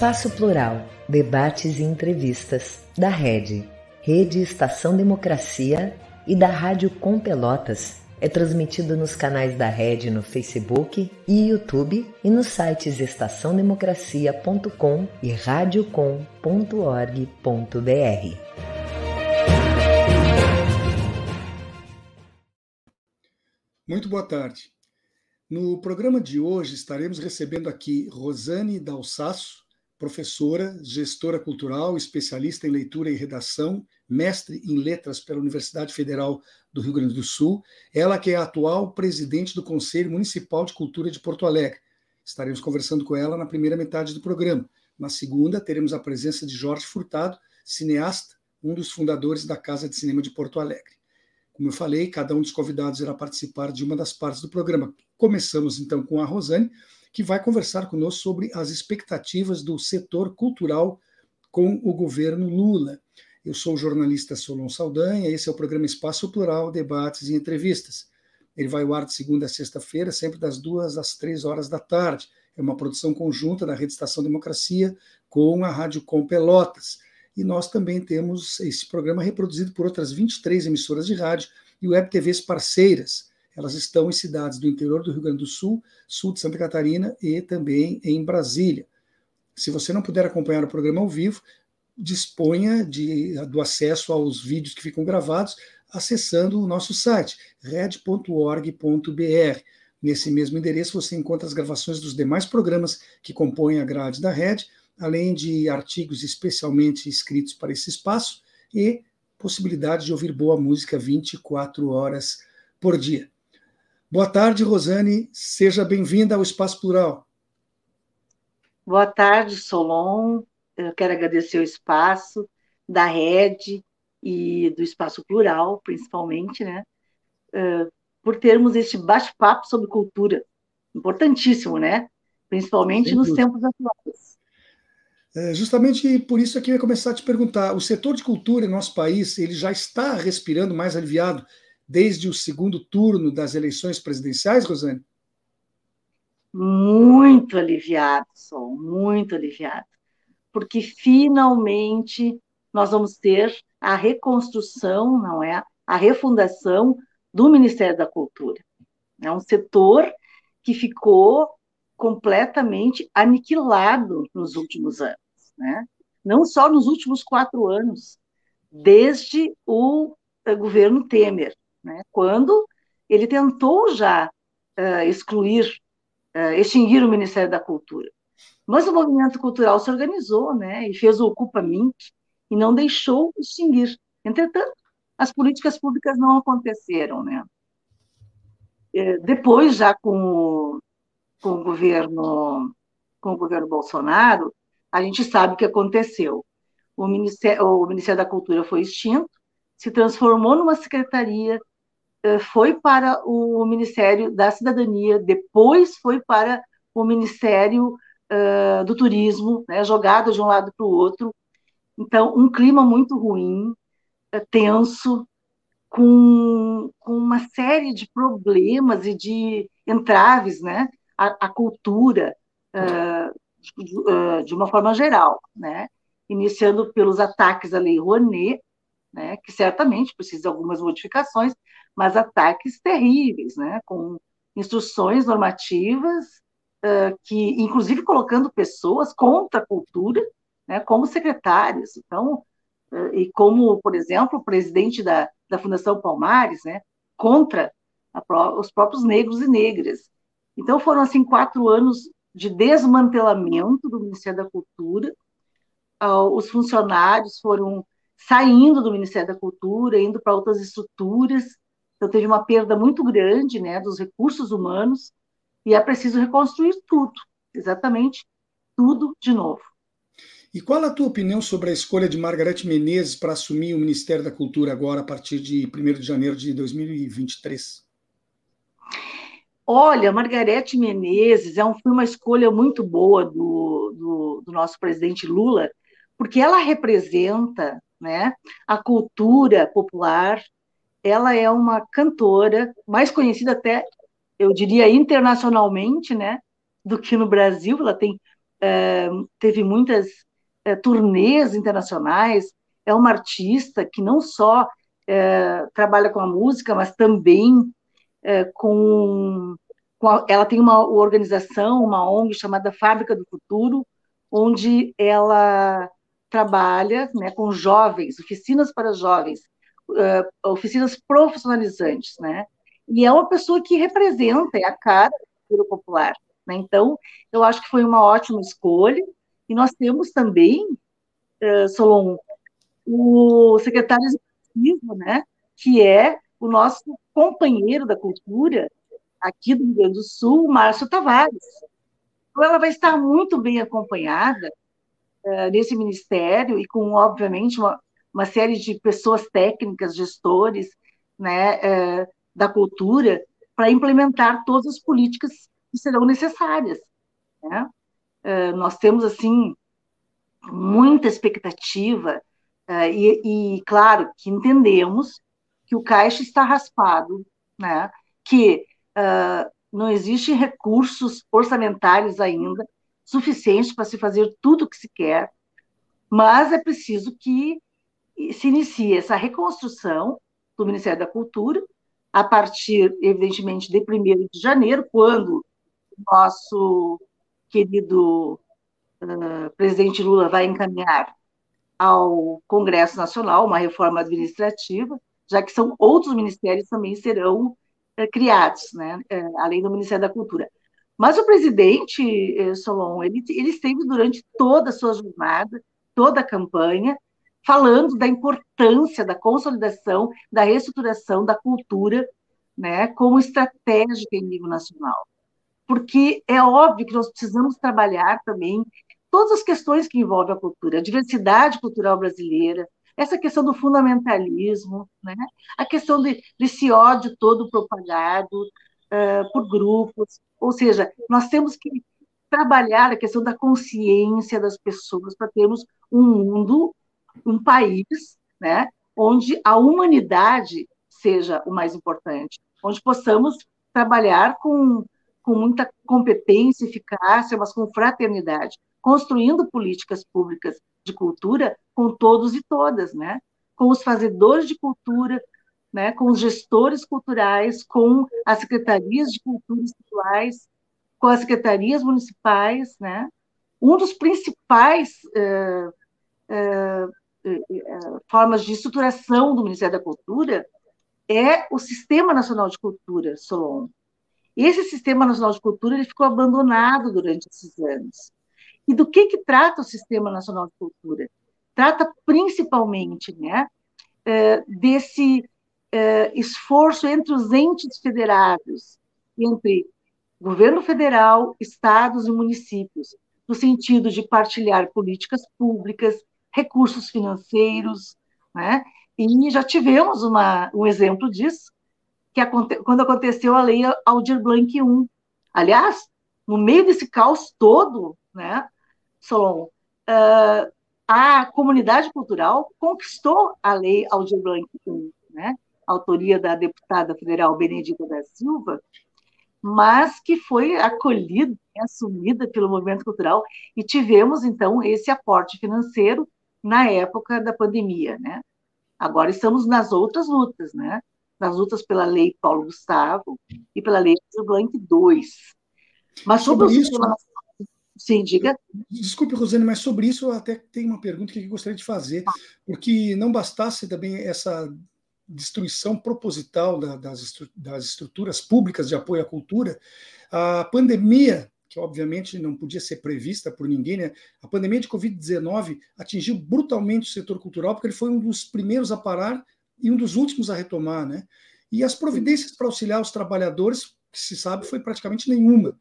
Espaço Plural, debates e entrevistas da Rede, Rede Estação Democracia e da Rádio Com Pelotas. É transmitido nos canais da Rede no Facebook e YouTube e nos sites estaçãodemocracia.com e radiocom.org.br. Muito boa tarde. No programa de hoje estaremos recebendo aqui Rosane Dalsasso, professora, gestora cultural, especialista em leitura e redação, mestre em letras pela Universidade Federal do Rio Grande do Sul, ela que é a atual presidente do Conselho Municipal de Cultura de Porto Alegre. Estaremos conversando com ela na primeira metade do programa. Na segunda, teremos a presença de Jorge Furtado, cineasta, um dos fundadores da Casa de Cinema de Porto Alegre. Como eu falei, cada um dos convidados irá participar de uma das partes do programa. Começamos então com a Rosane, que vai conversar conosco sobre as expectativas do setor cultural com o governo Lula. Eu sou o jornalista Solon Saldanha, esse é o programa Espaço Plural, debates e entrevistas. Ele vai ao ar de segunda a sexta-feira, sempre das duas às três horas da tarde. É uma produção conjunta da Rede Estação Democracia com a Rádio Com Pelotas. E nós também temos esse programa reproduzido por outras 23 emissoras de rádio e web TVs parceiras. Elas estão em cidades do interior do Rio Grande do Sul, sul de Santa Catarina e também em Brasília. Se você não puder acompanhar o programa ao vivo, disponha de, do acesso aos vídeos que ficam gravados acessando o nosso site, red.org.br. Nesse mesmo endereço você encontra as gravações dos demais programas que compõem a grade da Red além de artigos especialmente escritos para esse espaço e possibilidade de ouvir boa música 24 horas por dia. Boa tarde, Rosane, seja bem-vinda ao Espaço Plural. Boa tarde, Solon. Eu quero agradecer o espaço da Rede e do Espaço Plural, principalmente, né, por termos este bate-papo sobre cultura, importantíssimo, né, principalmente nos tempos atuais. É, justamente por isso aqui eu ia começar a te perguntar, o setor de cultura em nosso país, ele já está respirando mais aliviado desde o segundo turno das eleições presidenciais, Rosane? Muito aliviado, Sol, muito aliviado. Porque finalmente nós vamos ter a reconstrução, não é? A refundação do Ministério da Cultura. É um setor que ficou completamente aniquilado nos últimos anos, né? não só nos últimos quatro anos, desde o uh, governo Temer, né? quando ele tentou já uh, excluir, uh, extinguir o Ministério da Cultura. Mas o movimento cultural se organizou né? e fez o Ocupa Mink e não deixou extinguir. Entretanto, as políticas públicas não aconteceram. Né? Depois, já com com o governo, com o governo Bolsonaro, a gente sabe o que aconteceu. O Ministério, o Ministério da Cultura foi extinto, se transformou numa secretaria, foi para o Ministério da Cidadania, depois foi para o Ministério uh, do Turismo, né, jogado de um lado para o outro. Então, um clima muito ruim, eh, tenso, com, com uma série de problemas e de entraves, né? a, a cultura uh, de, uh, de, uma forma geral, né? iniciando pelos ataques à Lei Rouanet, né? que certamente precisa de algumas modificações, mas ataques terríveis, né? com instruções normativas uh, que, inclusive, colocando pessoas contra a cultura né? como secretários. Então, e como, por exemplo, o presidente da, da Fundação Palmares, né? contra a, os próprios negros e negras. Então, foram, assim, quatro anos de desmantelamento do Ministério da Cultura. Ah, os funcionários foram saindo do Ministério da Cultura, indo para outras estruturas. Então, teve uma perda muito grande né, dos recursos humanos e é preciso reconstruir tudo, exatamente tudo de novo. E qual a tua opinião sobre a escolha de Margarete Menezes para assumir o Ministério da Cultura agora, a partir de 1 de janeiro de 2023? Olha, Margarete Menezes é um, foi uma escolha muito boa do, do, do, nosso presidente Lula, porque ela representa né, a cultura popular, ela é uma cantora, mais conhecida até, eu diria, internacionalmente, né, do que no Brasil, ela tem teve muitas turnês internacionais, é uma artista que não só trabalha com a música, mas também com, com a, ela tem uma organização, uma ONG chamada Fábrica do Futuro, onde ela trabalha né, com jovens, oficinas para jovens, uh, oficinas profissionalizantes, né? E é uma pessoa que representa, é a cara da cultura popular. Né? Então, eu acho que foi uma ótima escolha. E nós temos também, uh, Solon, o secretário executivo, né, que é o nosso companheiro da cultura aqui do Rio Grande do Sul, Márcio Tavares. Então, ela vai estar muito bem acompanhada uh, nesse ministério e com, obviamente, uma, uma série de pessoas técnicas, gestores, né, uh, da cultura, para implementar todas as políticas que serão necessárias. Né? Uh, nós temos, assim, muita expectativa e, e, claro, que entendemos que o caixa está raspado, né? que não existem recursos orçamentários ainda suficientes para se fazer tudo o que se quer, mas é preciso que se inicie essa reconstrução do Ministério da Cultura, a partir, evidentemente, de 1 de janeiro, quando o nosso querido uh, presidente Lula vai encaminhar ao Congresso Nacional uma reforma administrativa, já que são outros ministérios também serão uh, criados, né, uh, além do Ministério da Cultura. Mas o presidente eh, Solon, ele, ele esteve durante toda a sua jornada, toda a campanha, falando da importância da consolidação, da reestruturação da cultura, né, como estratégica em nível nacional. Porque é óbvio que nós precisamos trabalhar também todas as questões que envolvem a cultura, a diversidade cultural brasileira, essa questão do fundamentalismo, né, a questão de, desse ódio todo propagado uh, por grupos, ou seja, nós temos que trabalhar a questão da consciência das pessoas para termos um mundo, um país, né, onde a humanidade seja o mais importante, onde possamos trabalhar com, com muita competência, eficácia, mas com fraternidade, construindo políticas públicas de cultura com todos e todas, né? com os fazedores de cultura, né, com os gestores culturais, com as secretarias de cultura estaduais, com as secretarias municipais, né? Um dos principais uh, uh, uh, formas de estruturação do Ministério da Cultura é o Sistema Nacional de Cultura, Solon. Esse Sistema Nacional de Cultura ele ficou abandonado durante esses anos. E do que, que trata o Sistema Nacional de Cultura? Trata principalmente né, desse esforço entre os entes federados, entre governo federal, estados e municípios, no sentido de partilhar políticas públicas, recursos financeiros, né? E já tivemos uma, um exemplo disso, que aconte, quando aconteceu a lei Aldir Blanc I. Aliás, no meio desse caos todo, né, Solon, uh, a comunidade cultural conquistou a lei Aldir Blanc I, né, autoria da deputada federal Benedita da Silva, mas que foi acolhida, assumida pelo movimento cultural, e tivemos, então, esse aporte financeiro na época da pandemia, né? Agora estamos nas outras lutas, né? Nas lutas pela lei Paulo Gustavo e pela lei do Blanc II. Mas sobre, sobre isso, sistema... Sim, diga. Desculpe, Rosane, mas sobre isso eu até tenho uma pergunta que eu gostaria de fazer, porque não bastasse também essa destruição proposital da, das, das estruturas públicas de apoio à cultura, a pandemia, que obviamente não podia ser prevista por ninguém, né? a pandemia de Covid-19 atingiu brutalmente o setor cultural, porque ele foi um dos primeiros a parar e um dos últimos a retomar. Né? E as providências para auxiliar os trabalhadores, que se sabe, foi praticamente nenhuma.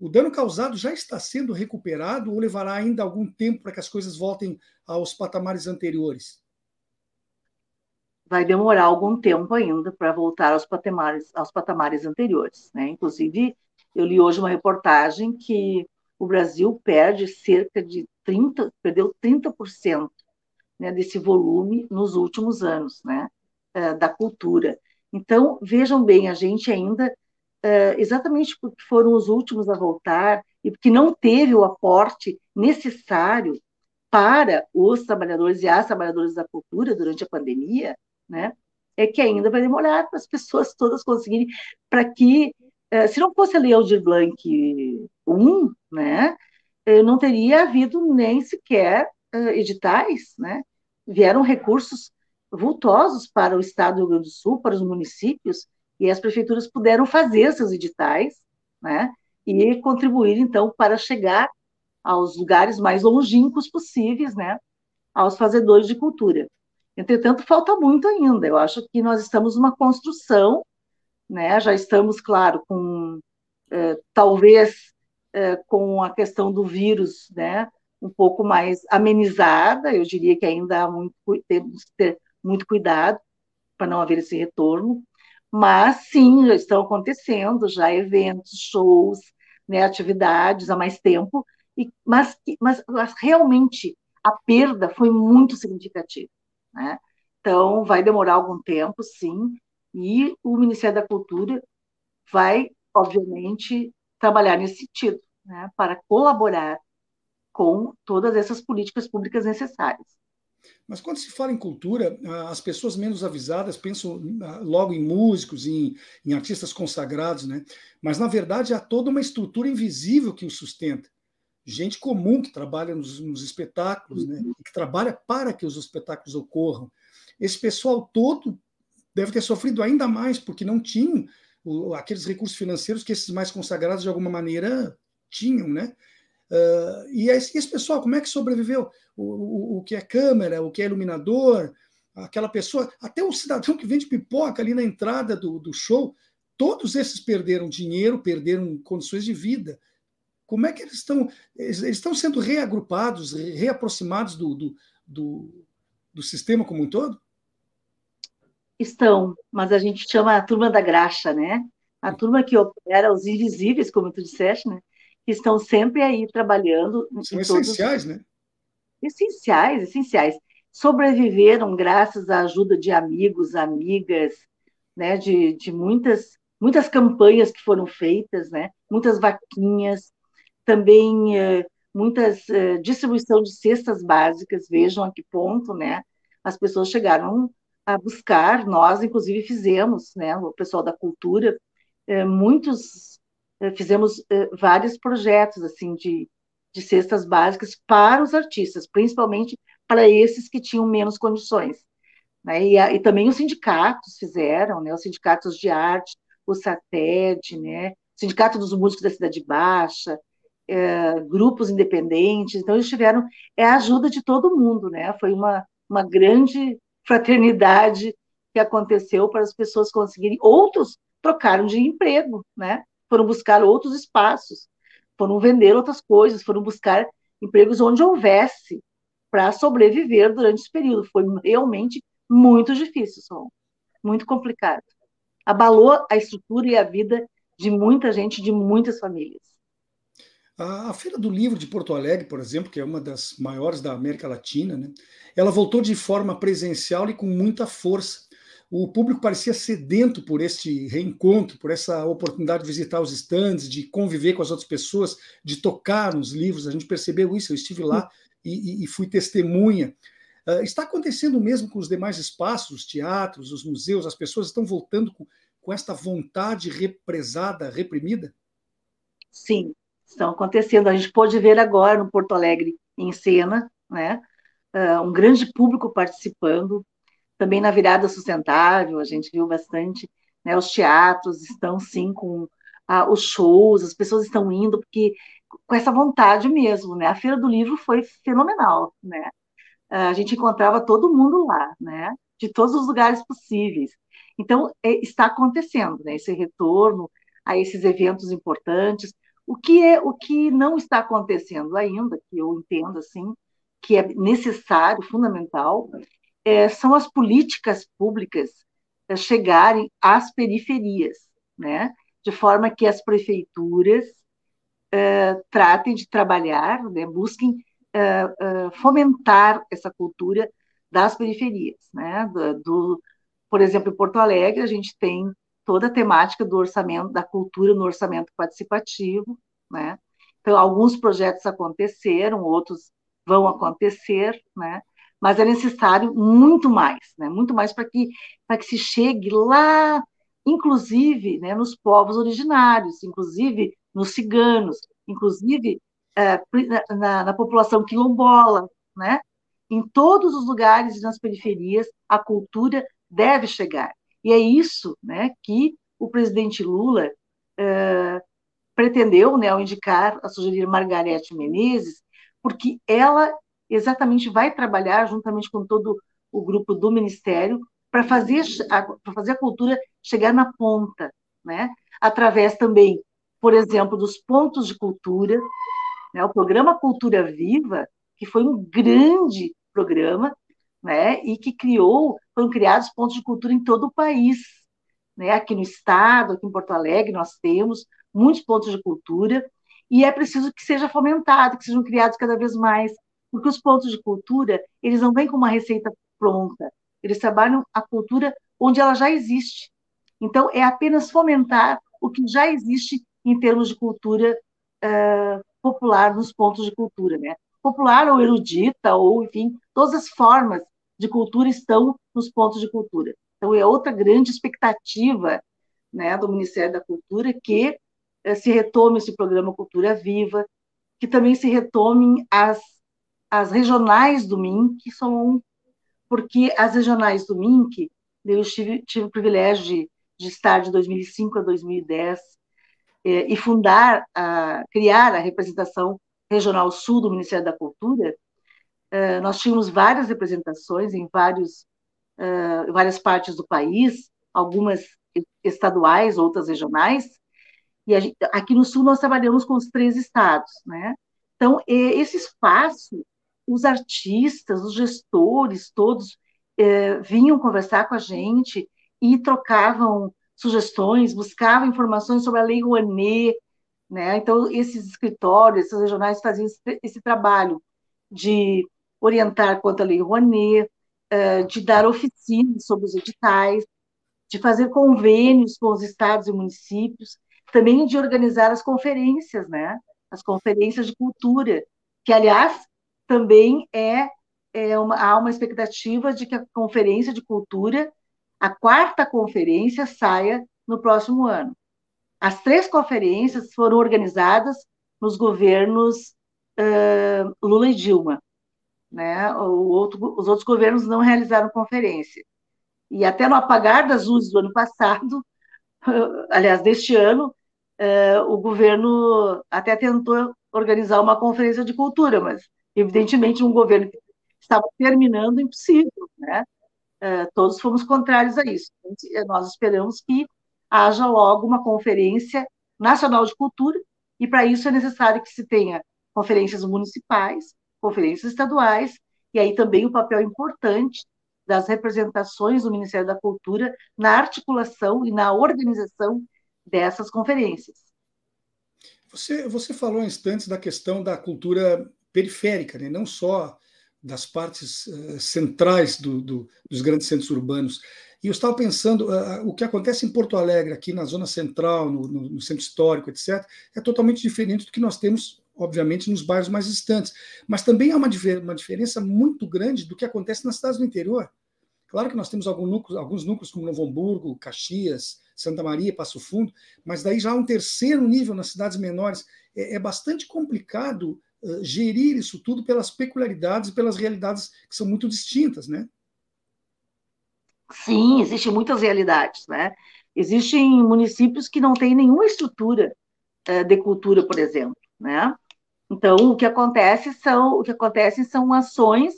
O dano causado já está sendo recuperado ou levará ainda algum tempo para que as coisas voltem aos patamares anteriores? Vai demorar algum tempo ainda para voltar aos patamares, aos patamares anteriores. Né? Inclusive, eu li hoje uma reportagem que o Brasil perde cerca de 30, perdeu 30% né, desse volume nos últimos anos, né, eh, da cultura. Então, vejam bem, a gente ainda, eh, exatamente porque foram os últimos a voltar, e porque não teve o aporte necessário para os trabalhadores e as trabalhadoras da cultura durante a pandemia, né, é que ainda vai demorar para as pessoas todas conseguirem, para que, eh, se não fosse a Lei Aldir Blanc 1, né, eh, não teria havido nem sequer eh, editais, né, vieram recursos vultosos para o Estado do Rio Grande do Sul, para os municípios, e as prefeituras puderam fazer seus editais, né, e contribuir, então, para chegar aos lugares mais longínquos possíveis, né, aos fazedores de cultura. Entretanto, falta muito ainda. Eu acho que nós estamos numa construção, né, já estamos, claro, com, eh, talvez, eh, com a questão do vírus, né, um pouco mais amenizada, eu diria que ainda há muito, temos que ter muito cuidado para não haver esse retorno, mas sim, já estão acontecendo já eventos, shows, né, atividades há mais tempo, e, mas, mas, mas realmente a perda foi muito significativa. Né? Então, vai demorar algum tempo, sim, e o Ministério da Cultura vai, obviamente, trabalhar nesse sentido, né, para colaborar com todas essas políticas públicas necessárias. Mas quando se fala em cultura, as pessoas menos avisadas pensam ah, logo em músicos, em, em artistas consagrados, né? Mas na verdade há toda uma estrutura invisível que o sustenta. Gente comum que trabalha nos, nos espetáculos, né? E que trabalha para que os espetáculos ocorram. Esse pessoal todo deve ter sofrido ainda mais, porque não tinham aqueles recursos financeiros que esses mais consagrados de alguma maneira tinham, né? Uh, e esse, esse, pessoal, como é que sobreviveu? O, o, o, que é câmera, o que é iluminador, aquela pessoa, até o cidadão que vende pipoca ali na entrada do, do show, todos esses perderam dinheiro, perderam condições de vida. Como é que eles estão? Eles, eles estão sendo reagrupados, reaproximados do, do, do, do sistema como um todo? Estão, mas a gente chama a turma da graxa, né? A turma que opera os invisíveis, como tu disseste, né? que estão sempre aí trabalhando. São essenciais, todos... né? Essenciais, essenciais. Sobreviveram graças à ajuda de amigos, amigas, né? De, de muitas, muitas campanhas que foram feitas, né? Muitas vaquinhas, também eh, muitas eh, distribuição de cestas básicas. Vejam a que ponto, né? As pessoas chegaram a buscar. Nós, inclusive, fizemos, né? O pessoal da cultura, eh, muitos fizemos vários projetos assim de, de cestas básicas para os artistas, principalmente para esses que tinham menos condições. Né? E, a, e, também os sindicatos fizeram, né? os sindicatos de arte, o SATED, né? Sindicato dos Músicos da Cidade Baixa, é, grupos independentes, então eles tiveram é a ajuda de todo mundo, né? Foi uma, uma grande fraternidade que aconteceu para as pessoas conseguirem. Outros trocaram de emprego, né? foram buscar outros espaços, foram vender outras coisas, foram buscar empregos onde houvesse para sobreviver durante esse período. Foi realmente muito difícil, muito complicado. Abalou a estrutura e a vida de muita gente, de muitas famílias. A Feira do Livro de Porto Alegre, por exemplo, que é uma das maiores da América Latina, né, ela voltou de forma presencial e com muita força o público parecia sedento por este reencontro, por essa oportunidade de visitar os stands, de conviver com as outras pessoas, de tocar nos livros. A gente percebeu isso, eu estive lá e, e fui testemunha. Uh, está acontecendo mesmo com os demais espaços, os teatros, os museus, as pessoas estão voltando com, com esta vontade represada, reprimida? Sim, estão acontecendo. A gente pode ver agora no Porto Alegre em cena, né? Uh, um grande público participando, também na virada sustentável, a gente viu bastante, né, os teatros estão sim com ah, os shows, as pessoas estão indo porque com essa vontade mesmo, né? A Feira do Livro foi fenomenal, né? A gente encontrava todo mundo lá, né? De todos os lugares possíveis. Então, é, está acontecendo, né? Esse retorno a esses eventos importantes. O que é o que não está acontecendo ainda, que eu entendo assim, que é necessário, fundamental, é, são as políticas públicas é, chegarem às periferias, né? de forma que as prefeituras é, tratem de trabalhar, né? busquem é, é, fomentar essa cultura das periferias. Né? Do, do, por exemplo, em Porto Alegre, a gente tem toda a temática do orçamento da cultura no orçamento participativo, né? Então, alguns projetos aconteceram, outros vão acontecer, né? Mas é necessário muito mais, né? Muito mais para que que se chegue lá, inclusive, né, nos povos originários, inclusive nos ciganos, inclusive é, na, na população quilombola, né? Em todos os lugares e nas periferias, a cultura deve chegar. E é isso né, que o presidente Lula é, pretendeu, né, ao indicar, a sugerir Margarete Menezes, porque ela exatamente vai trabalhar juntamente com todo o grupo do Ministério para fazer, para fazer a cultura chegar na ponta, né? através também, por exemplo, dos pontos de cultura, né? o programa Cultura Viva, que foi um grande programa, né? e que criou, foram criados pontos de cultura em todo o país. Né? Aqui no estado, aqui em Porto Alegre, nós temos muitos pontos de cultura, e é preciso que seja fomentado, que sejam criados cada vez mais, porque os pontos de cultura, eles não vêm com uma receita pronta, eles trabalham a cultura onde ela já existe. Então, é apenas fomentar o que já existe em termos de cultura uh, popular nos pontos de cultura, né? Popular ou erudita, ou, enfim, todas as formas de cultura estão nos pontos de cultura. Então, é outra grande expectativa né, do Ministério da Cultura que uh, se retome esse programa Cultura Viva, que também se retomem as, as regionais do MIN, que são porque as regionais do MINC, eu tive, tive o privilégio de, de estar de 2005 a 2010 eh, e fundar, a, criar a representação regional sul do Ministério da Cultura, eh, nós tínhamos várias representações em vários, eh, várias partes do país, algumas estaduais, outras regionais, e gente, aqui no Sul nós trabalhamos com os três estados, né? Então, esse espaço os artistas, os gestores, todos é, vinham conversar com a gente e trocavam sugestões, buscavam informações sobre a Lei Rouanet, né? Então, esses escritórios, esses regionais faziam esse, esse trabalho de orientar quanto à Lei Rouanet, é, de dar oficinas sobre os editais, de fazer convênios com os estados e municípios, também de organizar as conferências, né? As conferências de cultura, que, aliás, também é, é uma, há uma expectativa de que a Conferência de Cultura, a quarta conferência, saia no próximo ano. As três conferências foram organizadas nos governos uh, Lula e Dilma. Né? Outro, os outros governos não realizaram conferência. E até no apagar das luzes do ano passado, aliás, deste ano, uh, o governo até tentou organizar uma conferência de cultura, mas Evidentemente, um governo que estava terminando, impossível, né? É, todos fomos contrários a isso. Nós esperamos que haja logo uma conferência nacional de cultura, e para isso é necessário que se tenha conferências municipais, conferências estaduais, e aí também o papel importante das representações do Ministério da Cultura na articulação e na organização dessas conferências. Você, você falou instantes da questão da cultura periférica, né? não só das partes uh, centrais do, do, dos grandes centros urbanos. E eu estava pensando, uh, o que acontece em Porto Alegre, aqui na zona central, no, no, no, centro histórico, etc., é totalmente diferente do que nós temos, obviamente, nos bairros mais distantes. Mas também há uma, uma diferença muito grande do que acontece nas cidades do interior. Claro que nós temos alguns núcleos, alguns núcleos como Novo Hamburgo, Caxias, Santa Maria, Passo Fundo, mas daí já há um terceiro nível nas cidades menores. É, é bastante complicado uh, gerir isso tudo pelas peculiaridades e pelas realidades que são muito distintas, né? Sim, existem muitas realidades, né? Existem municípios que não têm nenhuma estrutura uh, de cultura, por exemplo, né? Então, o que acontece são, o que acontece são ações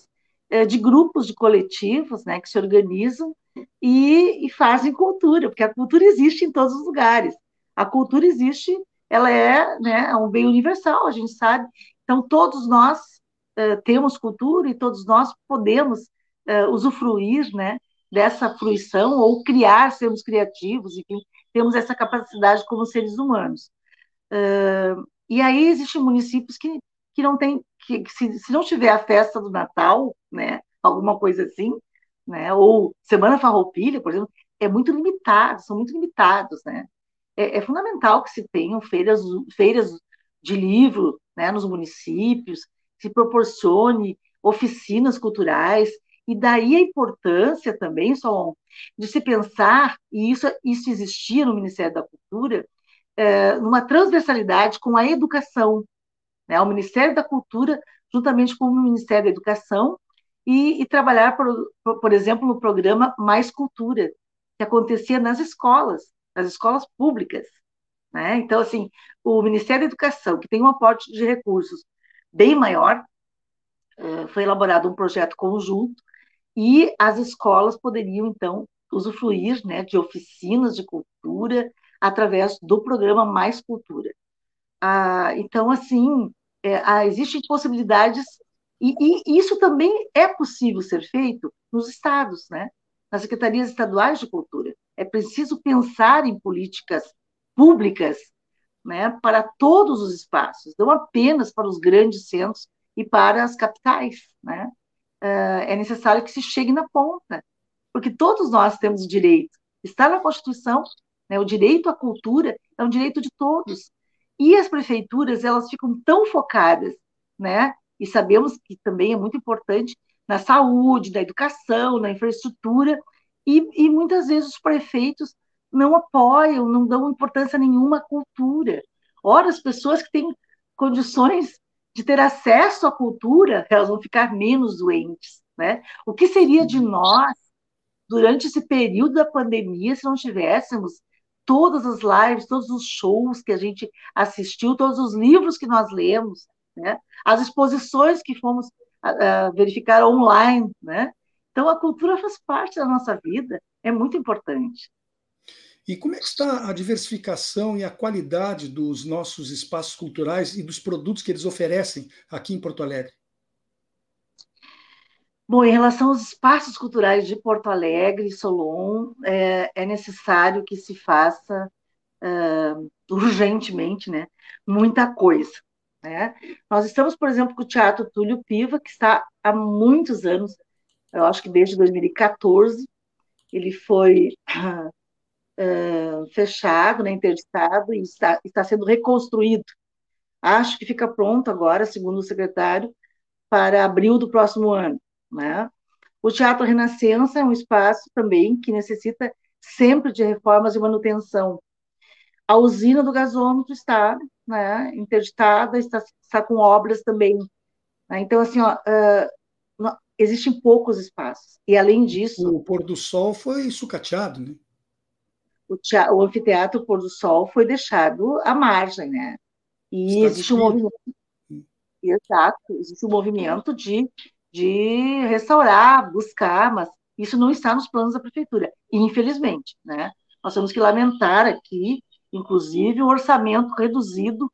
uh, de grupos, de coletivos, né, que se organizam e, e fazem cultura, porque a cultura existe em todos os lugares. A cultura existe, ela é, né, é um bem universal, a gente sabe então, todos nós uh, temos cultura e todos nós podemos uh, usufruir né, dessa fruição ou criar, sermos criativos, enfim, temos essa capacidade como seres humanos. Uh, e aí existem municípios que, que não tem, que, que se, se, não tiver a festa do Natal, né, alguma coisa assim, né, ou Semana Farroupilha, por exemplo, é muito limitado, são muito limitados, né. É, é fundamental que se tenham feiras, feiras de livro né, nos municípios, se proporcione oficinas culturais, e daí a importância também, Solon, de se pensar, e isso, isso existia no Ministério da Cultura, é, numa transversalidade com a educação. Né? O Ministério da Cultura, juntamente com o Ministério da Educação, e, e trabalhar, por, por, exemplo, no programa Mais Cultura, que acontecia nas escolas, nas escolas públicas. Né? Então, assim, o Ministério da Educação, que tem um aporte de recursos bem maior, é, foi elaborado um projeto conjunto e as escolas poderiam, então, usufruir né, de oficinas de cultura através do programa Mais Cultura. Ah, então, assim, é, ah, existem possibilidades, e, e, isso também é possível ser feito nos estados, né? nas secretarias estaduais de cultura. É preciso pensar em políticas públicas né, para todos os espaços, não apenas para os grandes centros e para as capitais. Né? Ah, é necessário que se chegue na ponta, porque todos nós temos direito. Está na Constituição, né, o direito à cultura é um direito de todos. E as prefeituras, elas ficam tão focadas, né? E sabemos que também é muito importante na saúde, na educação, na infraestrutura, e, e muitas vezes os prefeitos não apoiam, não dão importância nenhuma à cultura. Ora, as pessoas que têm condições de ter acesso à cultura, elas vão ficar menos doentes, né? O que seria de nós durante esse período da pandemia se não tivéssemos todas as lives, todos os shows que a gente assistiu, todos os livros que nós lemos, né? As exposições que fomos uh, verificar online, né? Então a cultura faz parte da nossa vida, é muito importante. E como é que está a diversificação e a qualidade dos nossos espaços culturais e dos produtos que eles oferecem aqui em Porto Alegre? Bom, em relação aos espaços culturais de Porto Alegre e Solon, é, é necessário que se faça uh, urgentemente né, muita coisa. Né? Nós estamos, por exemplo, com o Teatro Túlio Piva, que está há muitos anos, eu acho que desde 2014, ele foi uh, fechado, né, interditado e está, está sendo reconstruído. Acho que fica pronto agora, segundo o secretário, para abril do próximo ano. Né? O Teatro Renascença é um espaço também que necessita sempre de reformas e manutenção. A usina do gasômetro está né, interditada, está, está com obras também. Né? Então, assim, ó, uh, existem poucos espaços. E, além disso... O pôr do sol foi sucateado, né? o, teatro, o anfiteatro Pôr do Sol foi deixado à margem, né? E Está existe um movimento. Exato, existe um movimento de, de restaurar, buscar, mas isso não está nos planos da prefeitura, infelizmente, né? Nós temos que lamentar aqui, inclusive, o orçamento reduzido,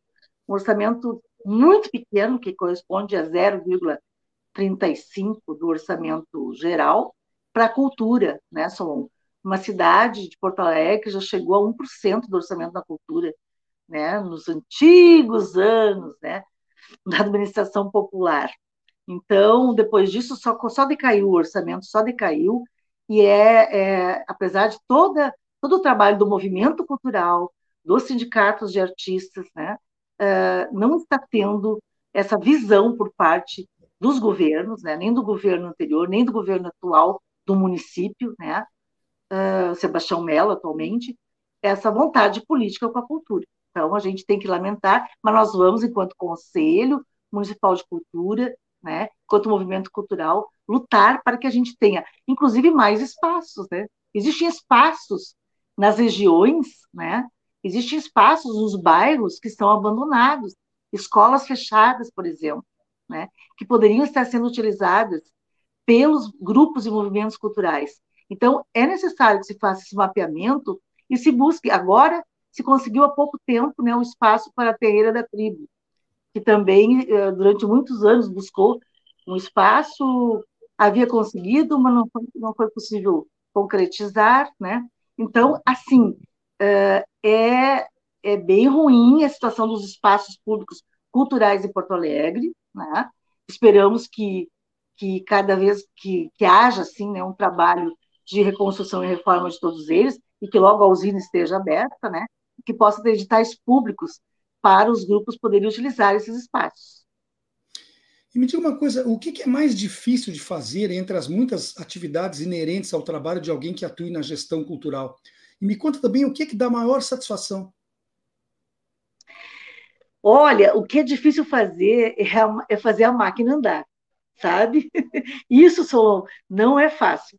um orçamento muito pequeno, que corresponde a 0,35 do orçamento geral, para a cultura, né, Solon? uma cidade de Porto Alegre já chegou a 1% do orçamento da cultura, né, nos antigos anos, né, da administração popular. Então, depois disso, só, só decaiu o orçamento, só decaiu, e é, é apesar de toda, todo o trabalho do movimento cultural, dos sindicatos de artistas, né, uh, não está tendo essa visão por parte dos governos, né, nem do governo anterior, nem do governo atual do município, né, uh, Sebastião Mello, atualmente, essa vontade política com a cultura. Então, a gente tem que lamentar, mas nós vamos, enquanto Conselho Municipal de Cultura, né, enquanto movimento cultural, lutar para que a gente tenha, inclusive, mais espaços. Né? Existem espaços nas regiões, né? existem espaços nos bairros que estão abandonados, escolas fechadas, por exemplo, né? que poderiam estar sendo utilizadas pelos grupos e movimentos culturais. Então, é necessário que se faça esse mapeamento e se busque. Agora, se conseguiu há pouco tempo né, um espaço para a terreira da tribo, que também, eh, durante muitos anos, buscou um espaço, havia conseguido, mas não foi, não foi possível concretizar. Né? Então, assim, eh, é, é bem ruim a situação dos espaços públicos culturais em Porto Alegre. Né? Esperamos que, que cada vez que, que haja assim, né, um trabalho de reconstrução e reforma de todos eles, e que logo a usina esteja aberta, né? que possa ter editais públicos para os grupos poderem utilizar esses espaços. E me diga uma coisa, o que é mais difícil de fazer entre as muitas atividades inerentes ao trabalho de alguém que atue na gestão cultural? E me conta também o que, é que dá maior satisfação. Olha, o que é difícil fazer é, é fazer a máquina andar, sabe? Isso, Solon, não é fácil.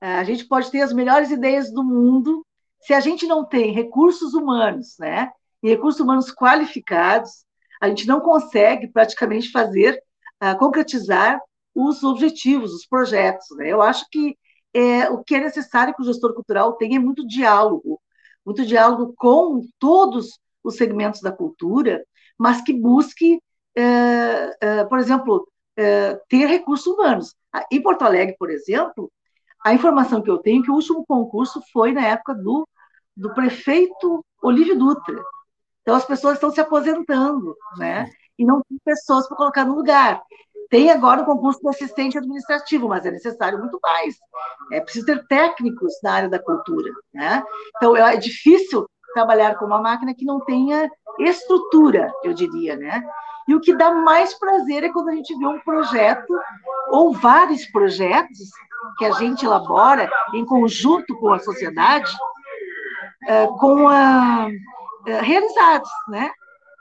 A gente pode ter as melhores ideias do mundo, se a gente não tem recursos humanos, né? E recursos humanos qualificados, a gente não consegue praticamente fazer, uh, concretizar os objetivos, os projetos. Né? Eu acho que é, o que é necessário que o gestor cultural tenha é muito diálogo, muito diálogo com todos os segmentos da cultura, mas que busque, é, é, por exemplo, é, ter recursos humanos. Em Porto Alegre, por exemplo, a informação que eu tenho é que o último concurso foi na época do, do prefeito Olívio Dutra. Então, as pessoas estão se aposentando, né? E não tem pessoas para colocar no lugar. Tem agora o concurso de assistente administrativo, mas é necessário muito mais. É preciso ter técnicos na área da cultura, né? Então, é difícil trabalhar com uma máquina que não tenha estrutura, eu diria, né? E o que dá mais prazer é quando a gente vê um projeto ou vários projetos que a gente elabora em conjunto com a sociedade, eh, com a, realizados, né?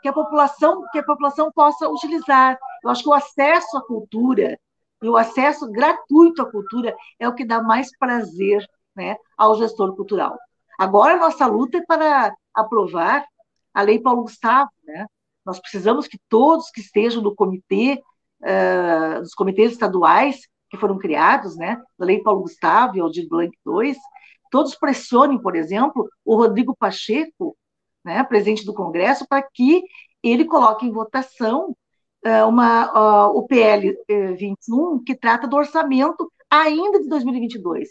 Que a população que a população possa utilizar. Eu acho que o acesso à cultura e o acesso gratuito à cultura é o que dá mais prazer, né, ao gestor cultural. Agora nossa luta é para aprovar a Lei Paulo Gustavo, né? Nós precisamos que todos que estejam no comitê, uh, dos comitês estaduais que foram criados, né, da Lei Paulo Gustavo e Aldir Blanc II, todos pressionem, por exemplo, o Rodrigo Pacheco, né, presidente do Congresso, para que ele coloque em votação uh, uma, uh, o PL 21, que trata do orçamento ainda de 2022,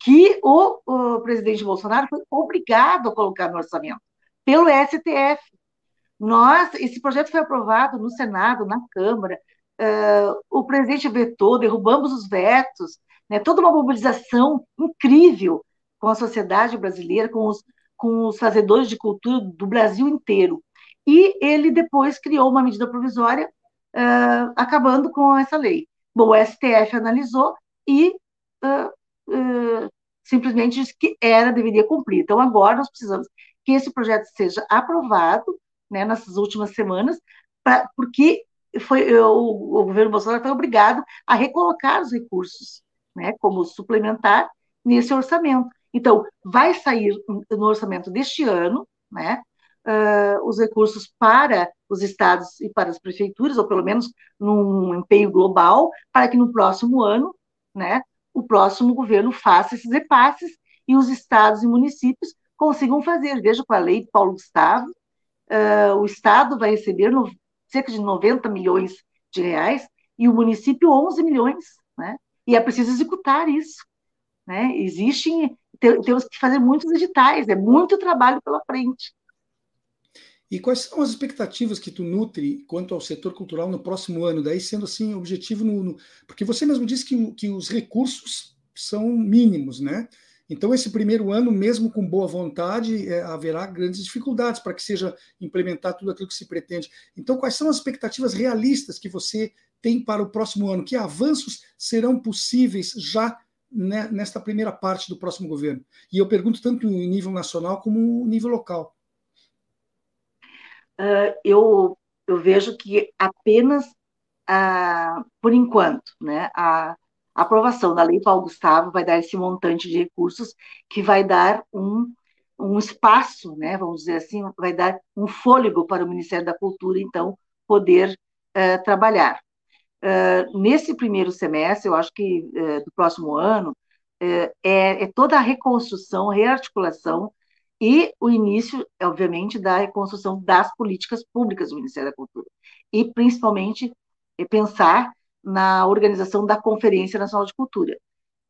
que o, o presidente Bolsonaro foi obrigado a colocar no orçamento pelo STF. Nós, esse projeto foi aprovado no Senado, na Câmara, uh, o presidente vetou, derrubamos os vetos, né, toda uma mobilização incrível com a sociedade brasileira, com os, com os fazedores de cultura do Brasil inteiro. E ele depois criou uma medida provisória uh, acabando com essa lei. Bom, o STF analisou e uh, simplesmente disse que era, deveria cumprir. Então, agora nós precisamos que esse projeto seja aprovado né, nessas últimas semanas, pra, porque foi, o, o, governo Bolsonaro foi obrigado a recolocar os recursos né, como suplementar nesse orçamento. Então, vai sair no orçamento deste ano né, uh, os recursos para os estados e para as prefeituras, ou pelo menos num empenho global, para que no próximo ano né, o próximo governo faça esses repasses e os estados e municípios consigam fazer. Veja com a lei de Paulo Gustavo, uh, o Estado vai receber no, cerca de 90 milhões de reais e o município 11 milhões, né? E é preciso executar isso, né? Existem, temos que fazer muitos editais, é muito trabalho pela frente. E quais são as expectativas que tu nutre quanto ao setor cultural no próximo ano? Daí sendo assim objetivo no, no porque você mesmo disse que, que os recursos são mínimos, né? Então, esse primeiro ano, mesmo com boa vontade, é, haverá grandes dificuldades para que seja implementado tudo aquilo que se pretende. Então, quais são as expectativas realistas que você tem para o próximo ano? Que avanços serão possíveis já nesta primeira parte do próximo governo? E eu pergunto tanto em nível nacional como em nível local. Uh, eu, eu vejo que apenas, uh, por enquanto, né, a a aprovação da Lei Paulo Gustavo vai dar esse montante de recursos que vai dar um, um espaço, né, vamos dizer assim, vai dar um fôlego para o Ministério da Cultura, então, poder uh, trabalhar. Uh, nesse primeiro semestre, eu acho que uh, do próximo ano, é, é, toda a reconstrução, rearticulação e o início, obviamente, da reconstrução das políticas públicas do Ministério da Cultura. E, principalmente, é pensar na organização da Conferência Nacional de Cultura.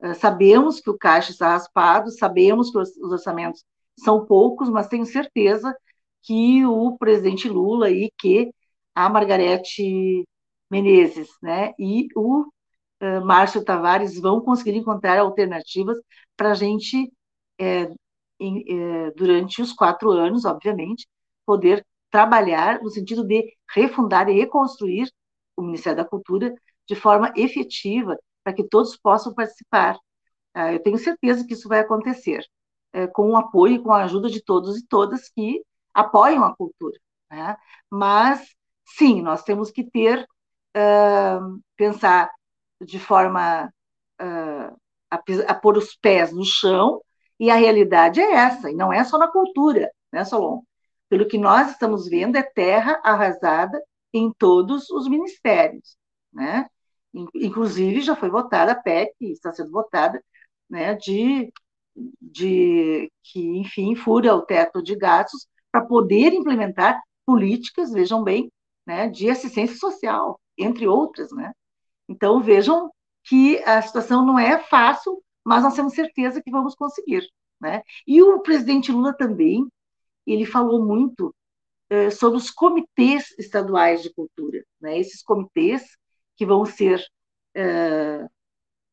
Uh, sabemos que o caixa está raspado, sabemos que os orçamentos são poucos, mas tenho certeza que o presidente Lula e que a Margarete Menezes né, e o uh, Márcio Tavares vão conseguir encontrar alternativas para a gente, é, em, é, durante os quatro anos, obviamente, poder trabalhar no sentido de refundar e reconstruir o Ministério da Cultura de forma efetiva, para que todos possam participar. Ah, eu tenho certeza que isso vai acontecer, com o apoio e com a ajuda de todos e todas que apoiam a cultura. Né? Mas, sim, nós temos que ter, pensar de forma uh, a, a pôr os pés no chão, e a realidade é essa, e não é só na cultura, né, Solon? Pelo que nós estamos vendo, é terra arrasada em todos os ministérios, né? Inclusive, já foi votada a PEC, está sendo votada, né, de, de que, enfim, fura o teto de gastos para poder implementar políticas, vejam bem, né, de assistência social, entre outras, né? Então, vejam que a situação não é fácil, mas nós temos certeza que vamos conseguir, né? E o presidente Lula também, ele falou muito eh, sobre os comitês estaduais de cultura, né? Esses comitês que vão ser eh,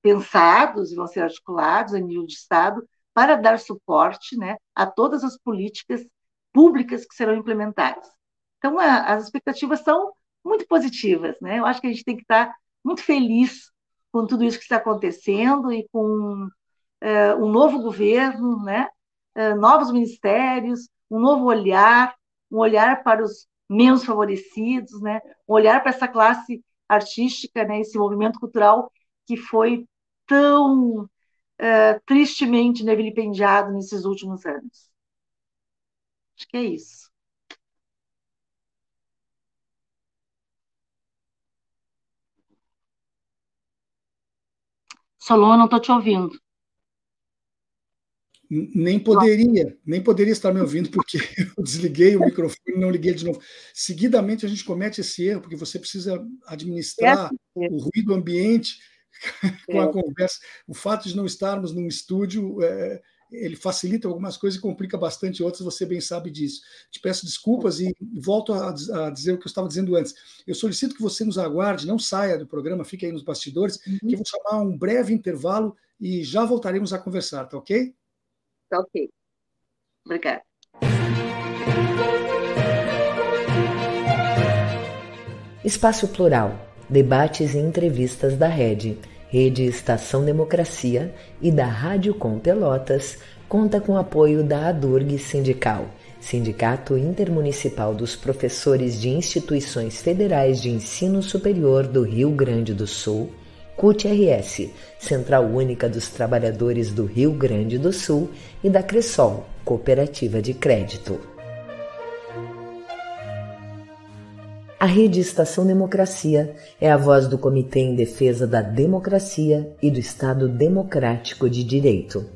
pensados e vão ser articulados a nível de Estado para dar suporte né, a todas as políticas públicas que serão implementadas. Então, a, as expectativas são muito positivas. Né? Eu acho que a gente tem que estar muito feliz com tudo isso que está acontecendo e com uh, um novo governo, né? Uh, novos ministérios, um novo olhar, um olhar para os menos favorecidos, né? um olhar para essa classe artística, né? esse movimento cultural que foi tão uh, tristemente né, vilipendiado nesses últimos anos. Acho que é isso. Solon, não estou te ouvindo. Nem poderia, nem poderia estar me ouvindo, porque eu desliguei o microfone e não liguei de novo. Seguidamente a gente comete esse erro, porque você precisa administrar é. o ruído ambiente com a é. conversa. O fato de não estarmos num estúdio é, ele facilita algumas coisas e complica bastante outras, você bem sabe disso. Te peço desculpas e volto a, a dizer o que eu estava dizendo antes. Eu solicito que você nos aguarde, não saia do programa, fique aí nos bastidores, uhum. que eu vou chamar um breve intervalo e já voltaremos a conversar, tá ok? Tá ok. Obrigada. Espaço Plural, debates e entrevistas da Rede Rede Estação Democracia e da Rádio Com Pelotas, conta com apoio da ADURG Sindical, Sindicato Intermunicipal dos Professores de Instituições Federais de Ensino Superior do Rio Grande do Sul, CUT-RS, Central Única dos Trabalhadores do Rio Grande do Sul, e da Cressol, Cooperativa de Crédito. A Rede Estação Democracia é a voz do Comitê em Defesa da Democracia e do Estado Democrático de Direito.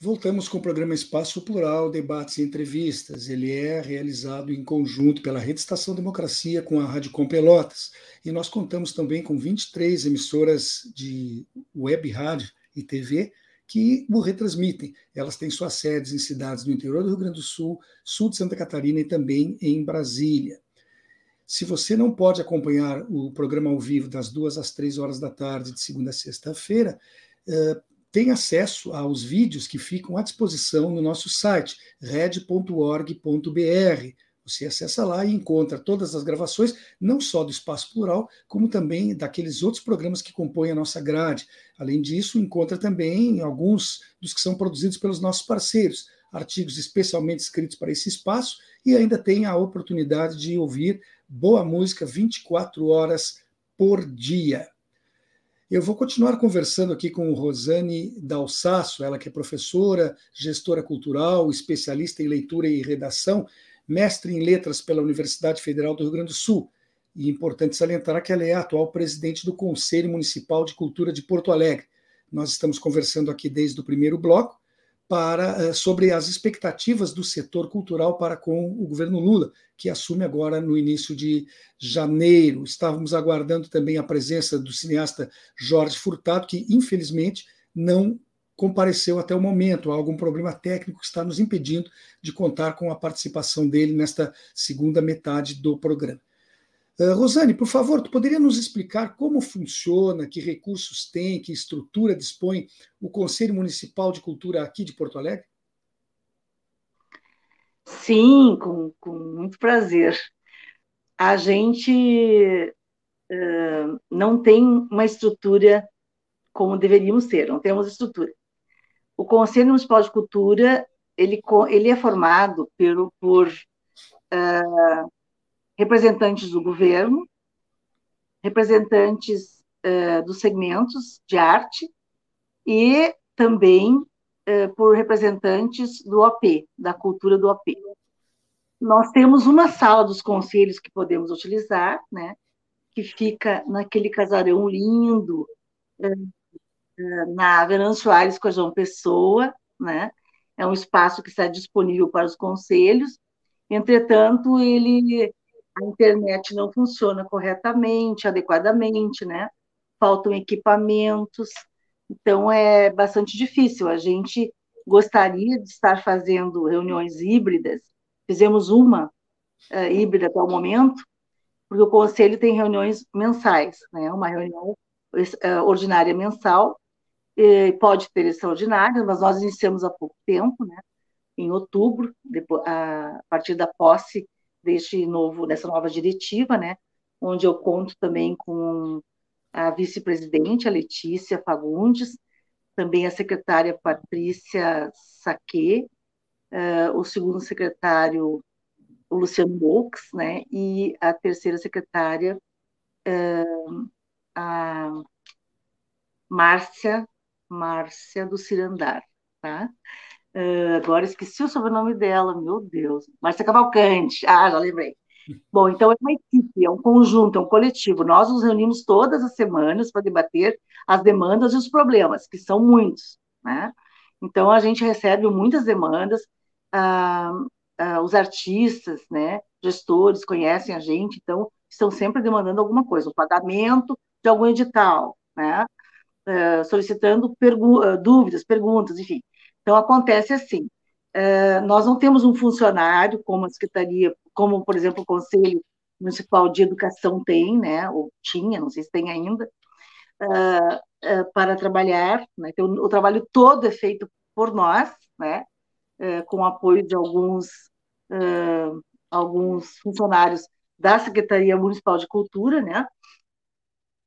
Voltamos com o programa Espaço Plural, debates e entrevistas. Ele é realizado em conjunto pela Rede Estação Democracia com a Rádio Com Pelotas. E nós contamos também com 23 emissoras de web rádio e TV que o retransmitem. Elas têm suas sedes em cidades do interior do Rio Grande do Sul, sul de Santa Catarina e também em Brasília. Se você não pode acompanhar o programa ao vivo das duas às três horas da tarde, de segunda a sexta-feira, uh, tem acesso aos vídeos que ficam à disposição no nosso site, red.org.br você acessa lá e encontra todas as gravações, não só do Espaço Plural, como também daqueles outros programas que compõem a nossa grade. Além disso, encontra também alguns dos que são produzidos pelos nossos parceiros, artigos especialmente escritos para esse espaço, e ainda tem a oportunidade de ouvir boa música 24 horas por dia. Eu vou continuar conversando aqui com Rosane Dalsasso, ela que é professora, gestora cultural, especialista em leitura e redação, mestre em letras pela Universidade Federal do Rio Grande do Sul. E é importante salientar que ela é a atual presidente do Conselho Municipal de Cultura de Porto Alegre. Nós estamos conversando aqui desde o primeiro bloco para eh, sobre as expectativas do setor cultural para com o governo Lula, que assume agora no início de janeiro. Estávamos aguardando também a presença do cineasta Jorge Furtado, que infelizmente não compareceu até o momento. Há algum problema técnico que está nos impedindo de contar com a participação dele nesta segunda metade do programa. Uh, Rosane, por favor, tu poderia nos explicar como funciona, que recursos tem, que estrutura dispõe o Conselho Municipal de Cultura aqui de Porto Alegre? Sim, com, com muito prazer. A gente uh, não tem uma estrutura como deveríamos ter, não temos estrutura. O Conselho Municipal de Cultura ele, ele é formado por, por uh, representantes do governo, representantes uh, dos segmentos de arte e também uh, por representantes do OP, da cultura do OP. Nós temos uma sala dos conselhos que podemos utilizar, né, que fica naquele casarão lindo, na Avenida Soares com a João Pessoa, né, é um espaço que está disponível para os conselhos, entretanto, ele, a internet não funciona corretamente, adequadamente, né? faltam equipamentos, então é bastante difícil. A gente gostaria de estar fazendo reuniões híbridas, fizemos uma uh, híbrida até o momento, porque o conselho tem reuniões mensais, né? uma reunião uh, ordinária mensal, pode ter extraordinárias, mas nós iniciamos há pouco tempo, né? em outubro, depois, a partir da posse deste novo, dessa nova diretiva, né? onde eu conto também com a vice-presidente, a Letícia Fagundes, também a secretária Patrícia Saque, uh, o segundo secretário, o Luciano Box, né? e a terceira secretária, uh, a Márcia Márcia do Cirandar, tá? Uh, agora esqueci o sobrenome dela, meu Deus. Márcia Cavalcante. Ah, já lembrei. Bom, então é uma equipe, é um conjunto, é um coletivo. Nós nos reunimos todas as semanas para debater as demandas e os problemas, que são muitos, né? Então a gente recebe muitas demandas, ah, ah, os artistas, né, gestores conhecem a gente, então estão sempre demandando alguma coisa, o pagamento de algum edital, né? Uh, solicitando pergu uh, dúvidas, perguntas, enfim. Então, acontece assim, uh, nós não temos um funcionário como a Secretaria, como, por exemplo, o Conselho Municipal de Educação tem, né, ou tinha, não sei se tem ainda, para trabalhar, né, então, o trabalho todo é feito por nós, né, com o apoio de alguns, alguns funcionários da Secretaria Municipal de Cultura, né,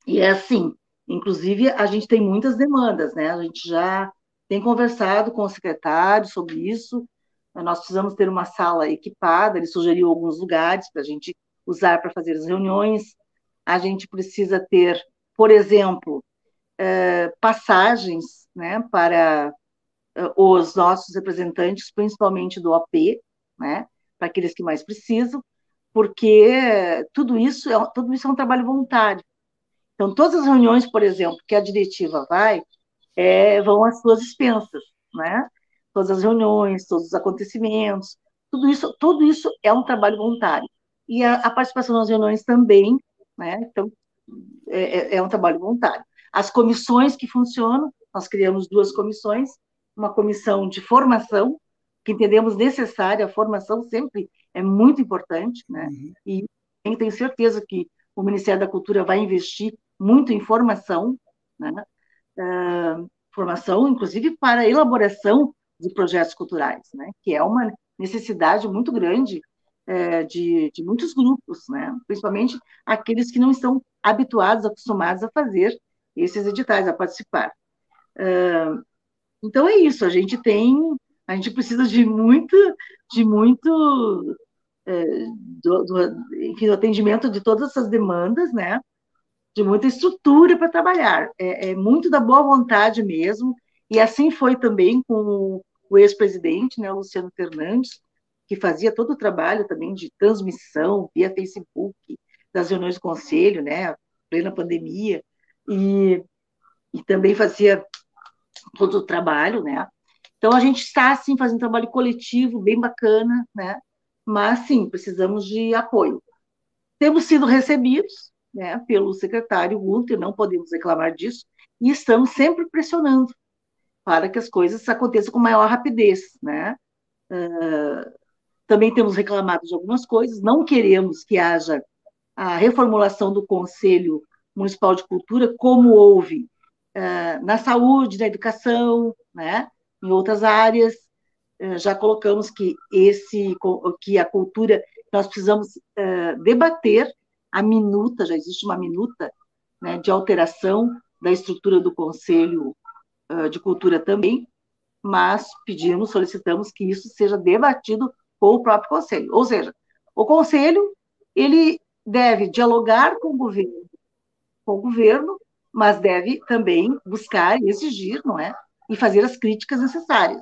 e é assim, Inclusive, a gente tem muitas demandas, né? A gente já tem conversado com o secretário sobre isso. Nós precisamos ter uma sala equipada, ele sugeriu alguns lugares para a gente usar para fazer as reuniões. A gente precisa ter, por exemplo, eh, passagens né, para eh, os nossos representantes, principalmente do OP, né, para aqueles que mais precisam, porque tudo isso é, tudo isso é um trabalho voluntário. Então, todas as reuniões, por exemplo, que a diretiva vai, é, vão às suas expensas, né? Todas as reuniões, todos os acontecimentos, tudo isso, tudo isso é um trabalho voluntário. E a, a participação nas reuniões também, né? Então, é, é, é um trabalho voluntário. As comissões que funcionam, nós criamos duas comissões, uma comissão de formação, que entendemos necessária, a formação sempre é muito importante, né? Uhum. E tenho certeza que o Ministério da Cultura vai investir muito em formação, né? Uh, formação, inclusive para a elaboração de projetos culturais, né? que é uma necessidade muito grande é, de, de muitos grupos, né? principalmente aqueles que não estão habituados, acostumados a fazer esses editais, a participar. Uh, então é isso, a gente tem, a gente precisa de muito, de muito, é, do, do, enfim, do atendimento de todas essas demandas, né? De muita estrutura para trabalhar. É, é, muito da boa vontade mesmo, e assim foi também com o, ex-presidente, né, Luciano Fernandes, que fazia todo o trabalho também de transmissão via Facebook, das reuniões do conselho, né, plena pandemia, e, e também fazia todo o trabalho, né. Então, a gente está, assim, fazendo um trabalho coletivo bem bacana, né, mas, sim, precisamos de apoio. Temos sido recebidos, né, pelo secretário Gunter, não podemos reclamar disso, e estamos sempre pressionando para que as coisas aconteçam com maior rapidez. Né? Uh, também temos reclamado de algumas coisas, não queremos que haja a reformulação do Conselho Municipal de Cultura, como houve uh, na saúde, na educação, né, em outras áreas. uh, já colocamos que esse que a cultura nós precisamos debater a minuta, já existe uma minuta né, de alteração da estrutura do Conselho de Cultura também, mas pedimos, solicitamos que isso seja debatido com o próprio Conselho. Ou seja, o Conselho ele deve dialogar com o governo, com o governo, mas deve também buscar e exigir, não é? E fazer as críticas necessárias.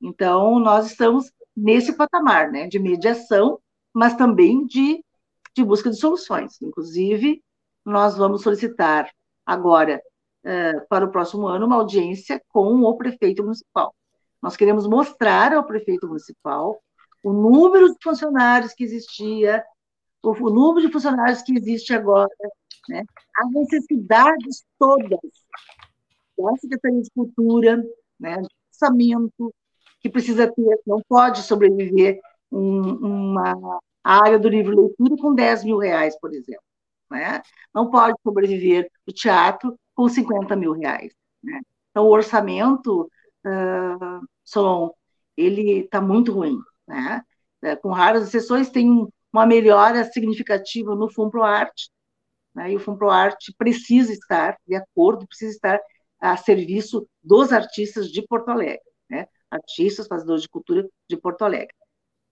Então, nós estamos nesse patamar, né, de mediação, mas também de, de busca de soluções. Inclusive, nós vamos solicitar agora, eh, para o próximo ano, uma audiência com o prefeito municipal. Nós queremos mostrar ao prefeito municipal o número de funcionários que existia, o, número de funcionários que existe agora, né? as necessidades todas da Secretaria de Cultura, né? orçamento, que precisa ter, não pode sobreviver um, uma área do livro leitura com 10 mil reais, por exemplo. Né? Não pode sobreviver o teatro com 50 mil reais. Né? Então, o orçamento, uh, Solon, ele está muito ruim. Né? É, com raras exceções, tem uma melhora significativa no FUNPROARTE, né? e o FUNPROARTE precisa estar de acordo, precisa estar a serviço dos artistas de Porto Alegre, né? artistas, fazedores de cultura de Porto Alegre.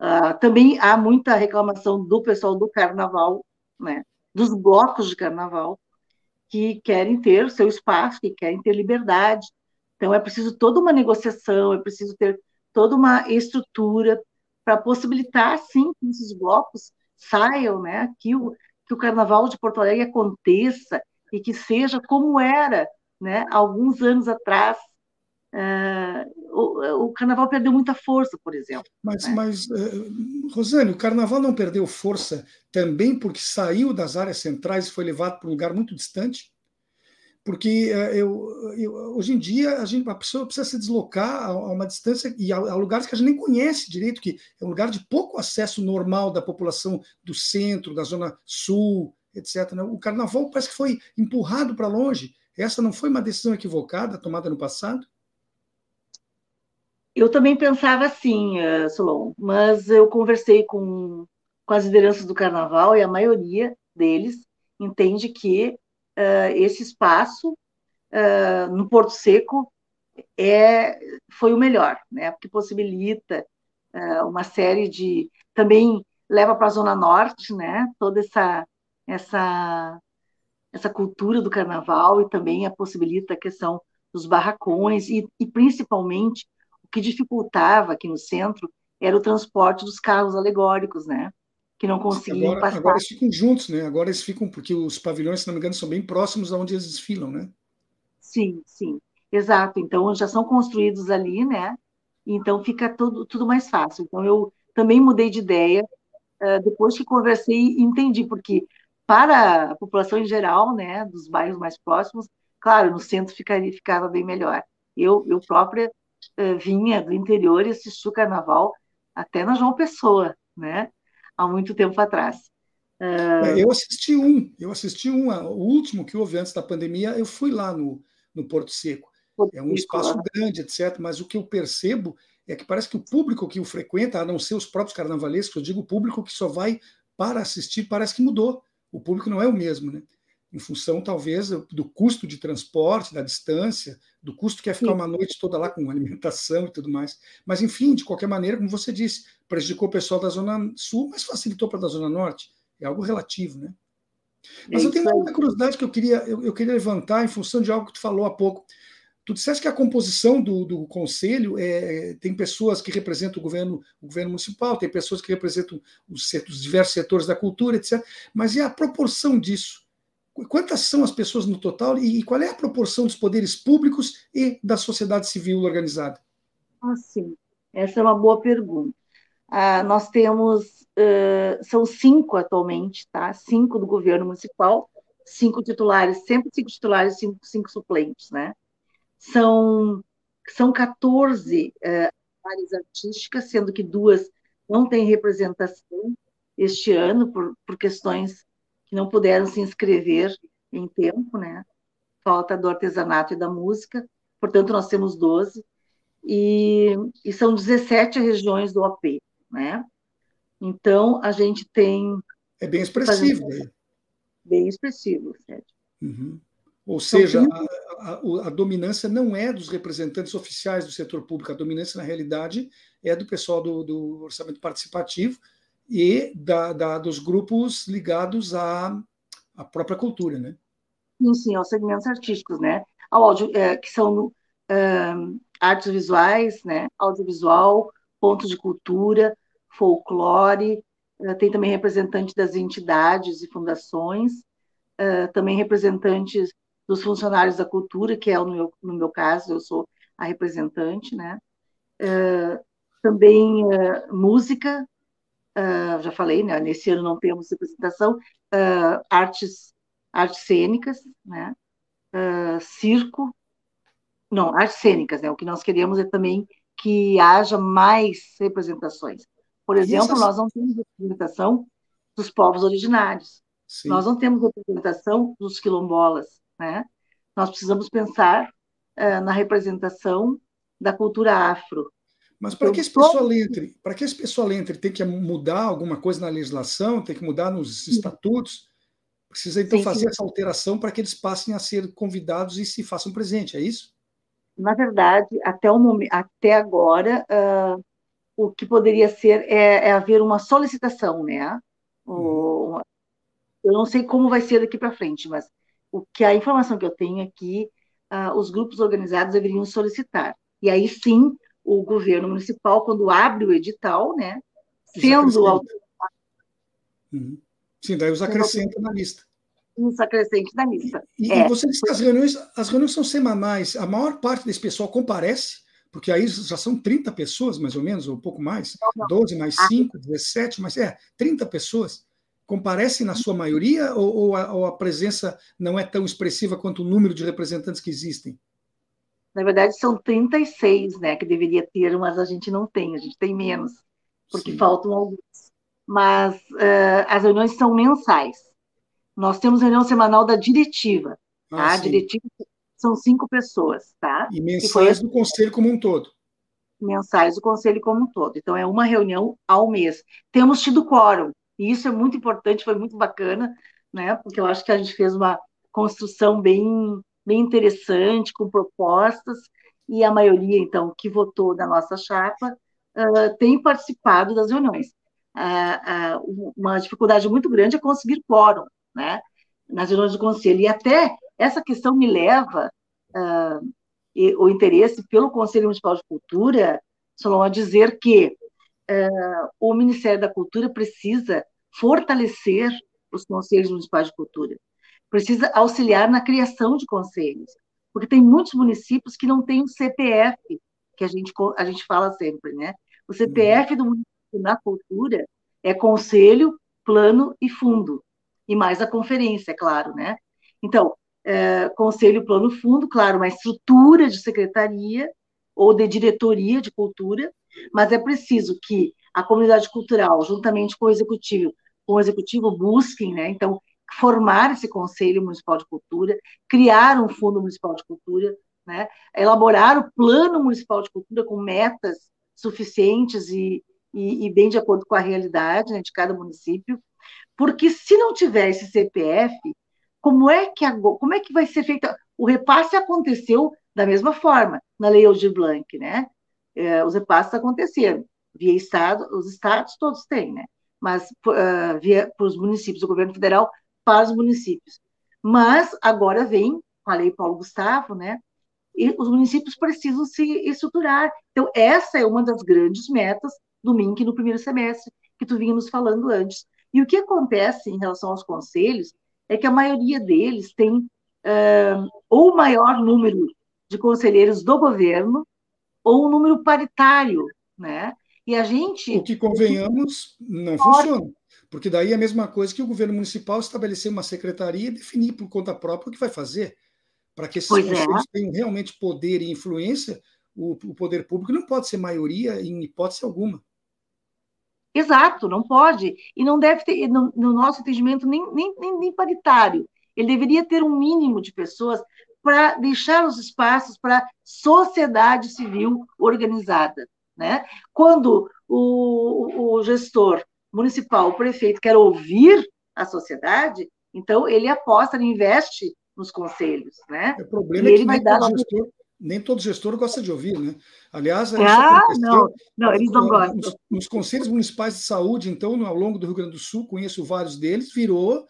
Uh, também há muita reclamação do pessoal do carnaval, né? dos blocos de carnaval, que querem ter seu espaço, que querem ter liberdade. Então, é preciso toda uma negociação, é preciso ter toda uma estrutura para possibilitar, sim, que esses blocos saiam, né, que o, que o Carnaval de Porto Alegre aconteça e que seja como era, né, alguns anos atrás. Uh, o, o, Carnaval perdeu muita força, por exemplo. Mas, né? mas uh, Rosane, o Carnaval não perdeu força também porque saiu das áreas centrais e foi levado para um lugar muito distante? porque eh, eu, eu, hoje em dia a, gente, a pessoa precisa se deslocar a, a uma distância e a, a, lugares que a gente nem conhece direito, que é um lugar de pouco acesso normal da população do centro, da zona sul, etc. Né? O carnaval parece que foi empurrado para longe. Essa não foi uma decisão equivocada tomada no passado? Eu também pensava assim, uh, Solon, mas eu conversei com, com as lideranças do carnaval e a maioria deles entende que uh, esse espaço uh, no Porto Seco é, foi o melhor, né? porque possibilita uma série de. Também leva para a Zona Norte né? toda essa, essa, essa cultura do carnaval e também a possibilita a questão dos barracões e, e principalmente que dificultava aqui no centro era o transporte dos carros alegóricos, né? que não conseguiam agora, passar. Agora eles ficam juntos, né? Agora eles ficam, porque os pavilhões, se não me engano, são bem próximos aonde eles desfilam, né? Sim, sim, exato. Então já são construídos ali, né? Então fica tudo, tudo mais fácil. Então eu também mudei de ideia uh, depois que conversei e entendi, porque para a população em geral, né, dos bairros mais próximos, claro, no centro ficaria, ficava bem melhor. Eu, eu própria uh, vinha do interior e assisti o carnaval até na João Pessoa, né? há muito tempo atrás. Uh... Eu assisti um, eu assisti um, o último que houve antes da pandemia, eu fui lá no, no Porto Seco. Porto é um espaço Seco, grande, etc. Mas o que eu percebo é que parece que o público que o frequenta, a não ser os próprios carnavalescos, eu digo o público que só vai para assistir, parece que mudou. O público não é o mesmo, né? Em função, talvez, do custo de transporte, da distância, do custo que é ficar Sim. uma noite toda lá com alimentação e tudo mais. Mas, enfim, de qualquer maneira, como você disse, prejudicou o pessoal da Zona Sul, mas facilitou para a da Zona Norte. É algo relativo, né? Mas é eu tenho uma curiosidade que eu queria, eu, eu, queria levantar em função de algo que tu falou há pouco. Tu disseste que a composição do, do conselho é, tem pessoas que representam o governo, o governo municipal, tem pessoas que representam os, os diversos setores da cultura, etc. Mas e a proporção disso? Quantas são as pessoas no total e, qual é a proporção dos poderes públicos e da sociedade civil organizada? Ah, sim. Essa é uma boa pergunta. Ah, nós temos, uh, são cinco atualmente, tá? Cinco do governo municipal, cinco titulares, sempre cinco titulares, cinco, cinco suplentes, né? São, são 14 uh, áreas artísticas, sendo que duas não têm representação este ano, por, por questões que não puderam se inscrever em tempo, né? Falta do artesanato e da música, portanto, nós temos 12. e, e são 17 regiões do OP, né? Então, a gente tem... É bem expressivo. Né? Bem expressivo, Sérgio. Uhum. Ou seja, a, a, a, dominância não é dos representantes oficiais do setor público, a dominância, na realidade, é do pessoal do, do orçamento participativo e da, da, dos grupos ligados à, à própria cultura, né? Sim, sim, aos segmentos artísticos, né? Ao é, que são é, artes visuais, né? Audiovisual, pontos de cultura, folclore, é, tem também representantes das entidades e fundações, é, também representantes dos funcionários da cultura, que é no meu, no meu caso, eu sou a representante, né? Uh, também música, uh, já falei, né? Nesse ano não temos representação, artes, artes cênicas, né? circo, não, artes cênicas, né? O que nós queremos é também que haja mais representações. Por exemplo, essas... nós não temos representação dos povos originários. Sim. Nós não temos representação dos quilombolas. Né? Nós precisamos pensar uh, na representação da cultura afro. Mas para que esse pessoal entre, para que esse pessoal entre, tem que mudar alguma coisa na legislação, tem que mudar nos estatutos. Precisa então fazer essa alteração para que eles passem a ser convidados e se façam presente, é isso? Na verdade, até o momento, até agora, uh, o que poderia ser é, é, haver uma solicitação, né? O, uhum. Eu não sei como vai ser daqui para frente, mas o que a informação que eu tenho aqui, é uh, os grupos organizados deveriam solicitar. E aí sim, o governo municipal, quando abre o edital, né, sendo uhum. Sim, daí os acrescenta na lista. Isso acrescente na lista. E, é. e você disse que as reuniões, as reuniões são semanais. A maior parte desse pessoal comparece, porque aí já são 30 pessoas, mais ou menos, ou um pouco mais. Não, não. 12 mais 5, ah. 17, mas é, 30 pessoas comparecem na sua maioria ou, ou, a, ou, a, presença não é tão expressiva quanto o número de representantes que existem? Na verdade, são 36, né, que deveria ter, mas a gente não tem, a gente tem menos, porque Sim. faltam alguns. Mas uh, as reuniões são mensais. Nós temos reunião semanal da diretiva, ah, tá? A diretiva são cinco pessoas, tá? E mensais do conselho como um todo. Mensais do conselho como um todo. Então, é uma reunião ao mês. Temos tido quórum, e isso é muito importante, foi muito bacana, né? Porque eu acho que a gente fez uma construção bem, bem interessante, com propostas, e a maioria, então, que votou na nossa chapa, uh, tem participado das reuniões. Uh, uh, uma dificuldade muito grande é conseguir quórum, né? Nas reuniões do conselho. E até essa questão me leva o interesse pelo Conselho Municipal de Cultura, Solon, a dizer que o Ministério da Cultura precisa fortalecer os conselhos municipais de cultura, precisa auxiliar na criação de conselhos, porque tem muitos municípios que não têm o CPF, que a gente, a gente fala sempre, né? O CPF do município na cultura é conselho, plano e fundo, e mais a conferência, é claro, né? Então, é, conselho, plano, fundo, claro, uma estrutura de secretaria ou de diretoria de cultura, mas é preciso que a comunidade cultural, juntamente com o executivo, com o executivo busquem, né, então, formar esse Conselho Municipal de Cultura, criar um Fundo Municipal de Cultura, né, elaborar o Plano Municipal de Cultura com metas suficientes e, e, e bem de acordo com a realidade né, de cada município, porque se não tiver esse CPF, como é que como é que vai ser feito? O repasse aconteceu da mesma forma na Lei Aldir Blanc, né? é, os repasses aconteceram via Estado, os estados todos têm, né? Mas uh, via para os municípios, o governo federal para os municípios. Mas agora vem com a lei Paulo Gustavo, né? E os municípios precisam se estruturar. Então, essa é uma das grandes metas do MINC no primeiro semestre, que tu vinha nos falando antes. E o que acontece em relação aos conselhos é que a maioria deles tem uh, ou maior número de conselheiros do governo, ou um número paritário, né? E a gente. O que convenhamos não funciona. Porque daí é a mesma coisa que o governo municipal estabelecer uma secretaria e definir por conta própria o que vai fazer. Para que esses pois conselhos é. tenham realmente poder e influência, o, o poder público não pode ser maioria em hipótese alguma. Exato, não pode. E não deve ter, no, no nosso entendimento, nem, nem, nem, nem, paritário. Ele deveria ter um mínimo de pessoas para deixar os espaços para sociedade civil organizada. Né? Quando o, o gestor municipal, o prefeito, quer ouvir a sociedade, então ele aposta, ele investe nos conselhos. Né? O problema e é que vai dar gestor, nem todo gestor gosta de ouvir, né? Aliás, ah, não, não, eles não gostam. Nos, nos, conselhos municipais de saúde, então, ao longo do Rio Grande do Sul, conheço vários deles, virou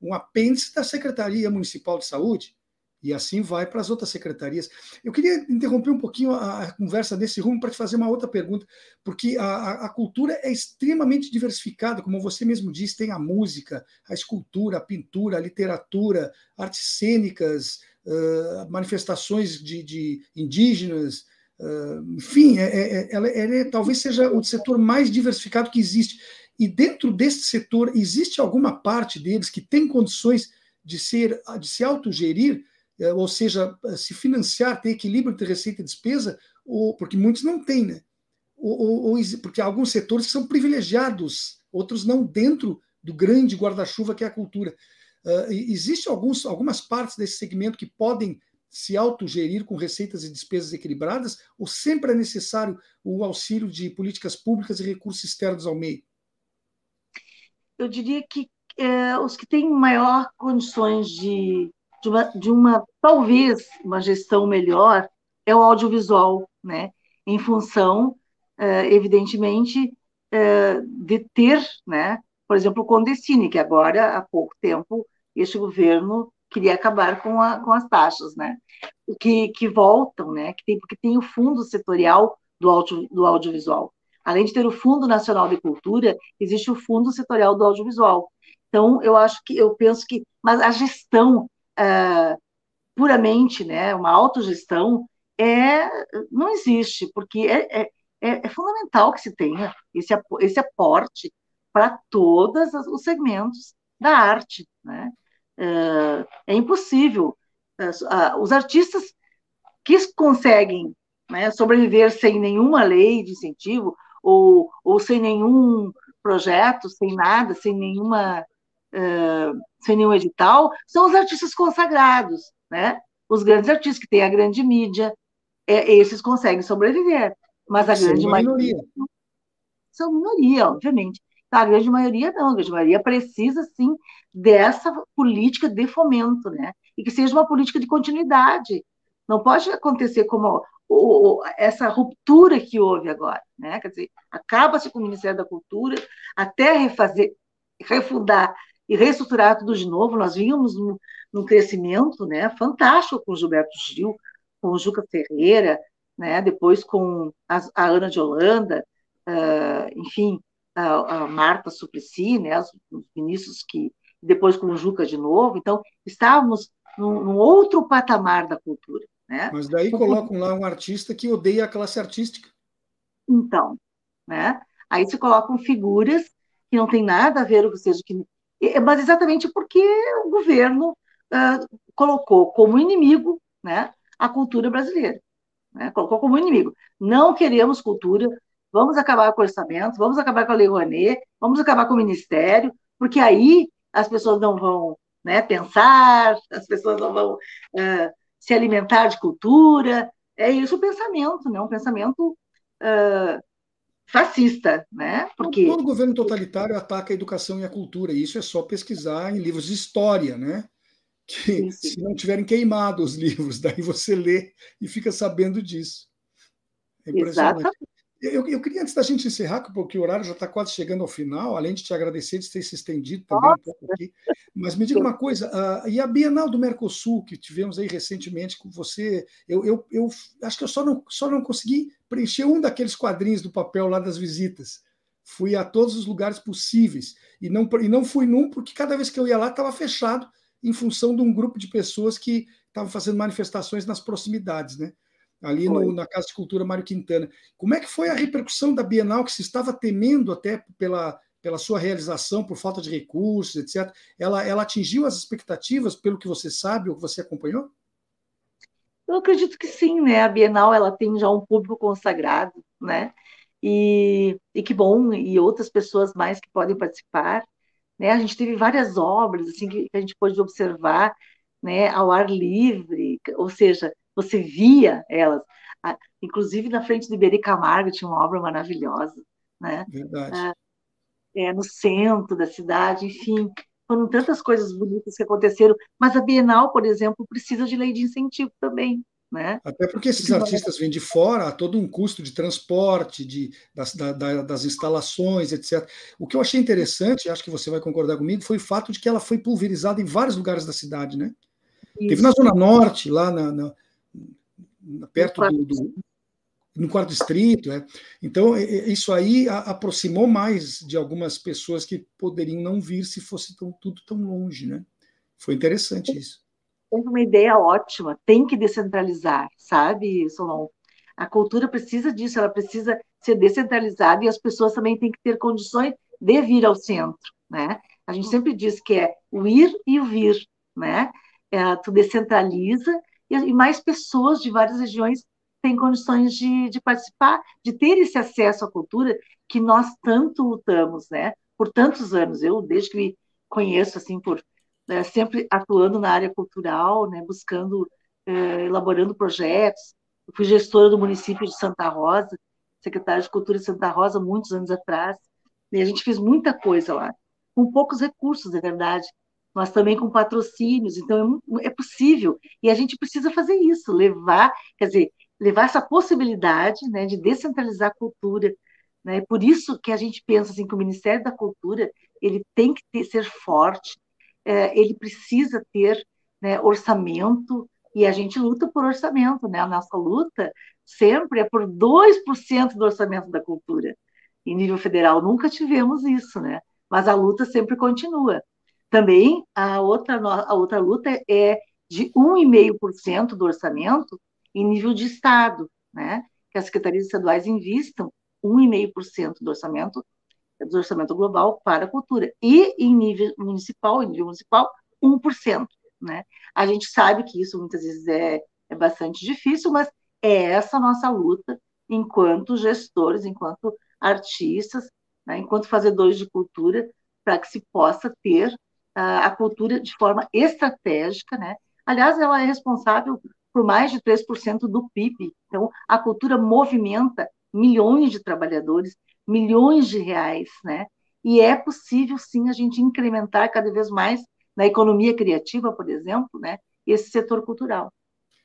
um apêndice da Secretaria Municipal de Saúde. E assim vai para as outras secretarias. Eu queria interromper um pouquinho a, a conversa nesse rumo para te fazer uma outra pergunta, porque a, a, cultura é extremamente diversificada, como você mesmo disse, tem a música, a escultura, a pintura, a literatura, artes cênicas, uh, manifestações de, de indígenas, uh, enfim, é, é, é, ela, ela é, talvez seja o setor mais diversificado que existe. E dentro desse setor, existe alguma parte deles que tem condições de ser de se autogerir, ou seja, se financiar, ter equilíbrio entre receita e despesa, ou, porque muitos não têm, né? Ou, ou, porque alguns setores são privilegiados, outros não dentro do grande guarda-chuva que é a cultura. Uh, existe alguns, algumas partes desse segmento que podem se autogerir com receitas e despesas equilibradas, ou sempre é necessário o auxílio de políticas públicas e recursos externos ao meio? Eu diria que é, os que têm maior condições de de uma, de uma talvez uma gestão melhor é o audiovisual, né? Em função, eh, evidentemente, eh, de ter, né? Por exemplo, o Condecine, que agora há pouco tempo este governo queria acabar com, a, com as taxas, né? Que, que voltam, né? Que tem, porque tem o fundo setorial do, audio, do audiovisual. Além de ter o Fundo Nacional de Cultura, existe o Fundo Setorial do Audiovisual. Então, eu acho que, eu penso que, mas a gestão uh, puramente, né, uma autogestão, é, não existe, porque é, é, é, é fundamental que se tenha esse, esse aporte para todos os segmentos da arte. Né? Uh, é impossível. Uh, os artistas que conseguem né, sobreviver sem nenhuma lei de incentivo ou, ou sem nenhum projeto, sem nada, sem nenhuma uh, sem nenhum edital, são os artistas consagrados, né? Os grandes artistas que têm a grande mídia, é, esses conseguem sobreviver, mas a grande maioria são minoria, obviamente. A grande maioria não, a grande maioria precisa sim dessa política de fomento, né? E que seja uma política de continuidade. Não pode acontecer como o, essa ruptura que houve agora, né? Quer dizer, acaba-se com o Ministério da Cultura até refazer, refundar e reestruturar tudo de novo. Nós vínhamos num, num crescimento né, fantástico com o Gilberto Gil, com o Juca Ferreira, né, depois com a, a Ana de Holanda, uh, enfim, a, a, Marta Suplicy, né, os, os, ministros que. depois com o Juca de novo. Então, estávamos num, num outro patamar da cultura. Né? Mas daí colocam lá um artista que odeia a classe artística. Então, né? Aí se colocam figuras que não tem nada a ver, ou seja, que mas exatamente porque o governo uh, colocou como inimigo né, a cultura brasileira. Né, colocou como inimigo. Não queremos cultura, vamos acabar com o orçamento, vamos acabar com a Lei Rouanet, vamos acabar com o Ministério, porque aí as pessoas não vão né, pensar, as pessoas não vão uh, se alimentar de cultura. É isso o pensamento, né? um pensamento uh, fascista, né? Porque todo governo totalitário ataca a educação e a cultura. E isso é só pesquisar em livros de história, né? Que se não tiverem queimado os livros, daí você lê e fica sabendo disso. É impressionante. Exatamente. Eu, eu, queria, antes da gente encerrar, porque o horário já está quase chegando ao final, além de te agradecer de ter se estendido também Nossa. um pouco aqui, mas me diga uma coisa, uh, e a Bienal do Mercosul, que tivemos aí recentemente com você, eu, eu, eu acho que eu só não, só não consegui preencher um daqueles quadrinhos do papel lá das visitas. Fui a todos os lugares possíveis, e não, e não fui num, porque cada vez que eu ia lá estava fechado, em função de um grupo de pessoas que estavam fazendo manifestações nas proximidades, né? Ali no, na Casa de Cultura Mário Quintana. Como é que foi a repercussão da Bienal, que se estava temendo até pela, pela sua realização, por falta de recursos, etc. Ela, ela atingiu as expectativas, pelo que você sabe ou que você acompanhou? Eu acredito que sim, né? A Bienal ela tem já um público consagrado, né? E, e que bom, e outras pessoas mais que podem participar. Né? A gente teve várias obras assim que a gente pôde observar né, ao ar livre, ou seja, você via elas. Inclusive, na frente do Iberê Camargo tinha uma obra maravilhosa. Né? Verdade. Ah, é, no centro da cidade, enfim, foram tantas coisas bonitas que aconteceram, mas a Bienal, por exemplo, precisa de lei de incentivo também. Né? Até porque esses artistas vêm de fora, há todo um custo de transporte, de, das, da, das instalações, etc. O que eu achei interessante, acho que você vai concordar comigo, foi o fato de que ela foi pulverizada em vários lugares da cidade. Né? Teve na Zona Norte, lá na, na perto do, do, no quarto distrito. É. Então, isso aí aproximou mais de algumas pessoas que poderiam não vir se fosse tão, tudo tão longe. Né? Foi interessante isso. Tem uma ideia ótima, tem que descentralizar, sabe, Solon? A cultura precisa disso, ela precisa ser descentralizada e as pessoas também têm que ter condições de vir ao centro, né? A gente sempre diz que é o ir e o vir, né? É, tu descentraliza e, mais pessoas de várias regiões têm condições de, de participar, de ter esse acesso à cultura que nós tanto lutamos, né? Por tantos anos, eu desde que me conheço assim por né, sempre atuando na área cultural, né? Buscando, eh, elaborando projetos. Eu fui gestora do município de Santa Rosa, secretária de Cultura de Santa Rosa muitos anos atrás. E a gente fez muita coisa lá, com poucos recursos, é verdade, mas também com patrocínios. Então é, é possível e a gente precisa fazer isso, levar, quer dizer, levar essa possibilidade né, de descentralizar a cultura. Né? Por isso que a gente pensa assim, que o Ministério da Cultura ele tem que ter, ser forte, é, ele precisa ter né, orçamento, e a gente luta por orçamento, né? A nossa luta sempre é por 2% do orçamento da cultura. Em nível federal nunca tivemos isso, né? Mas a luta sempre continua. Também a outra, a outra luta é de 1,5% do orçamento em nível de Estado, né? que as secretarias estaduais investam 1,5% do orçamento do orçamento global para a cultura. E em nível municipal, em nível municipal, 1%. Né? A gente sabe que isso muitas vezes é, é bastante difícil, mas é essa a nossa luta enquanto gestores, enquanto artistas, né? enquanto fazedores de cultura, para que se possa ter a cultura de forma estratégica. Né? Aliás, ela é responsável por mais de 3% do PIB. Então, a cultura movimenta milhões de trabalhadores, milhões de reais, né? E é possível, sim, a gente incrementar cada vez mais na economia criativa, por exemplo, né? Esse setor cultural.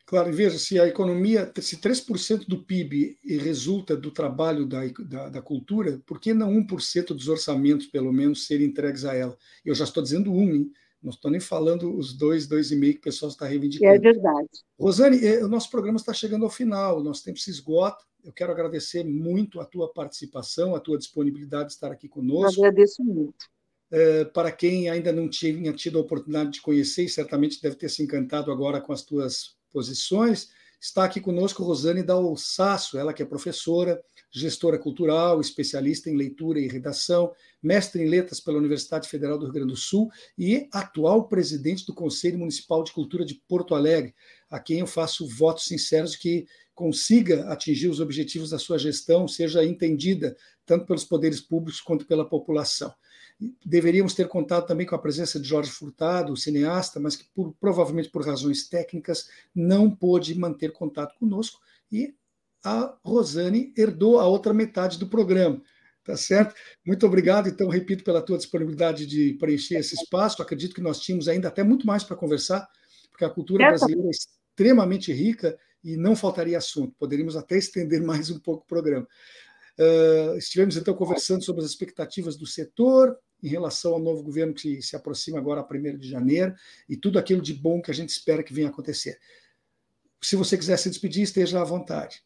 Claro, veja, se a economia, se 3% do PIB resulta do trabalho da, da, da, cultura, por que não 1% dos orçamentos, pelo menos, serem entregues a ela? Eu já estou dizendo um, hein? Não estou nem falando os dois, dois e meio que o pessoal está reivindicando. É verdade. Rosane, eh, o nosso programa está chegando ao final, o nosso tempo se esgota. Eu quero agradecer muito a tua participação, a tua disponibilidade de estar aqui conosco. Eu agradeço muito. É, para quem ainda não tinha tido a oportunidade de conhecer, e certamente deve ter se encantado agora com as tuas está aqui conosco Rosane Dalsasso, ela que é professora, gestora cultural, especialista em leitura e redação, mestre em letras pela Universidade Federal do Rio Grande do Sul e atual presidente do Conselho Municipal de Cultura de Porto Alegre, a quem eu faço votos sinceros de que consiga atingir os objetivos da sua gestão, seja entendida tanto pelos poderes públicos quanto pela população. Deveríamos ter contado também com a presença de Jorge Furtado, o cineasta, mas que por, provavelmente por razões técnicas não pôde manter contato conosco e a Rosane herdou a outra metade do programa. Tá certo? Muito obrigado, então, repito, pela tua disponibilidade de preencher esse espaço. Acredito que nós tínhamos ainda até muito mais para conversar, porque a cultura brasileira é extremamente rica e não faltaria assunto. Poderíamos até estender mais um pouco o programa. Uh, estivemos, então, conversando sobre as expectativas do setor em relação ao novo governo que se aproxima agora a 1 de janeiro e tudo aquilo de bom que a gente espera que venha acontecer. Se você quiser se despedir, esteja à vontade.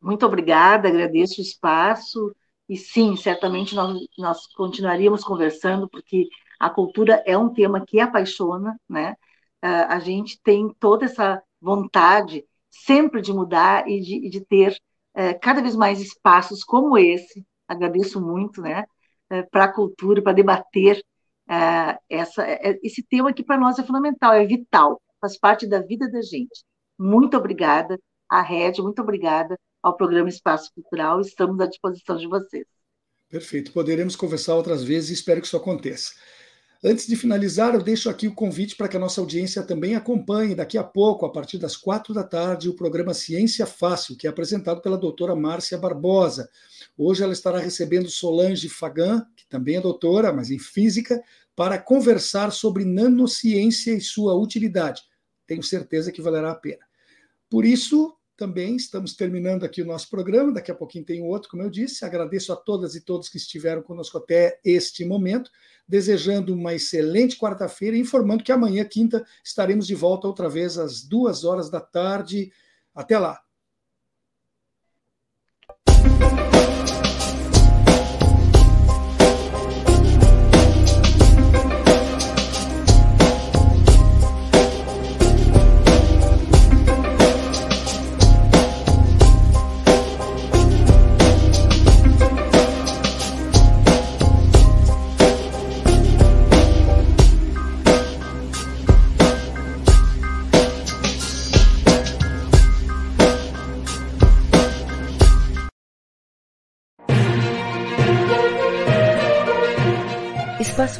Muito obrigada, agradeço o espaço. E sim, certamente nós, nós continuaríamos conversando, porque a cultura é um tema que apaixona, né? A gente tem toda essa vontade sempre de mudar e de, de ter é, cada vez mais espaços como esse. Agradeço muito, né? É, para a cultura, para debater é, essa, esse tema que para nós é fundamental, é vital, faz parte da vida da gente. Muito obrigada à Rede, muito obrigada ao programa Espaço Cultural. Estamos à disposição de vocês. Perfeito. Poderemos conversar outras vezes e espero que isso aconteça. Antes de finalizar, eu deixo aqui o convite para que a nossa audiência também acompanhe daqui a pouco, a partir das quatro da tarde, o programa Ciência Fácil, que é apresentado pela doutora Márcia Barbosa. Hoje ela estará recebendo Solange Fagan, que também é doutora, mas em física, para conversar sobre nanociência e sua utilidade. Tenho certeza que valerá a pena. Por isso, também estamos terminando aqui o nosso programa. Daqui a pouquinho tem outro, como eu disse. Agradeço a todas e todos que estiveram conosco até este momento, desejando uma excelente quarta-feira e informando que amanhã, quinta, estaremos de volta outra vez às duas horas da tarde. Até lá!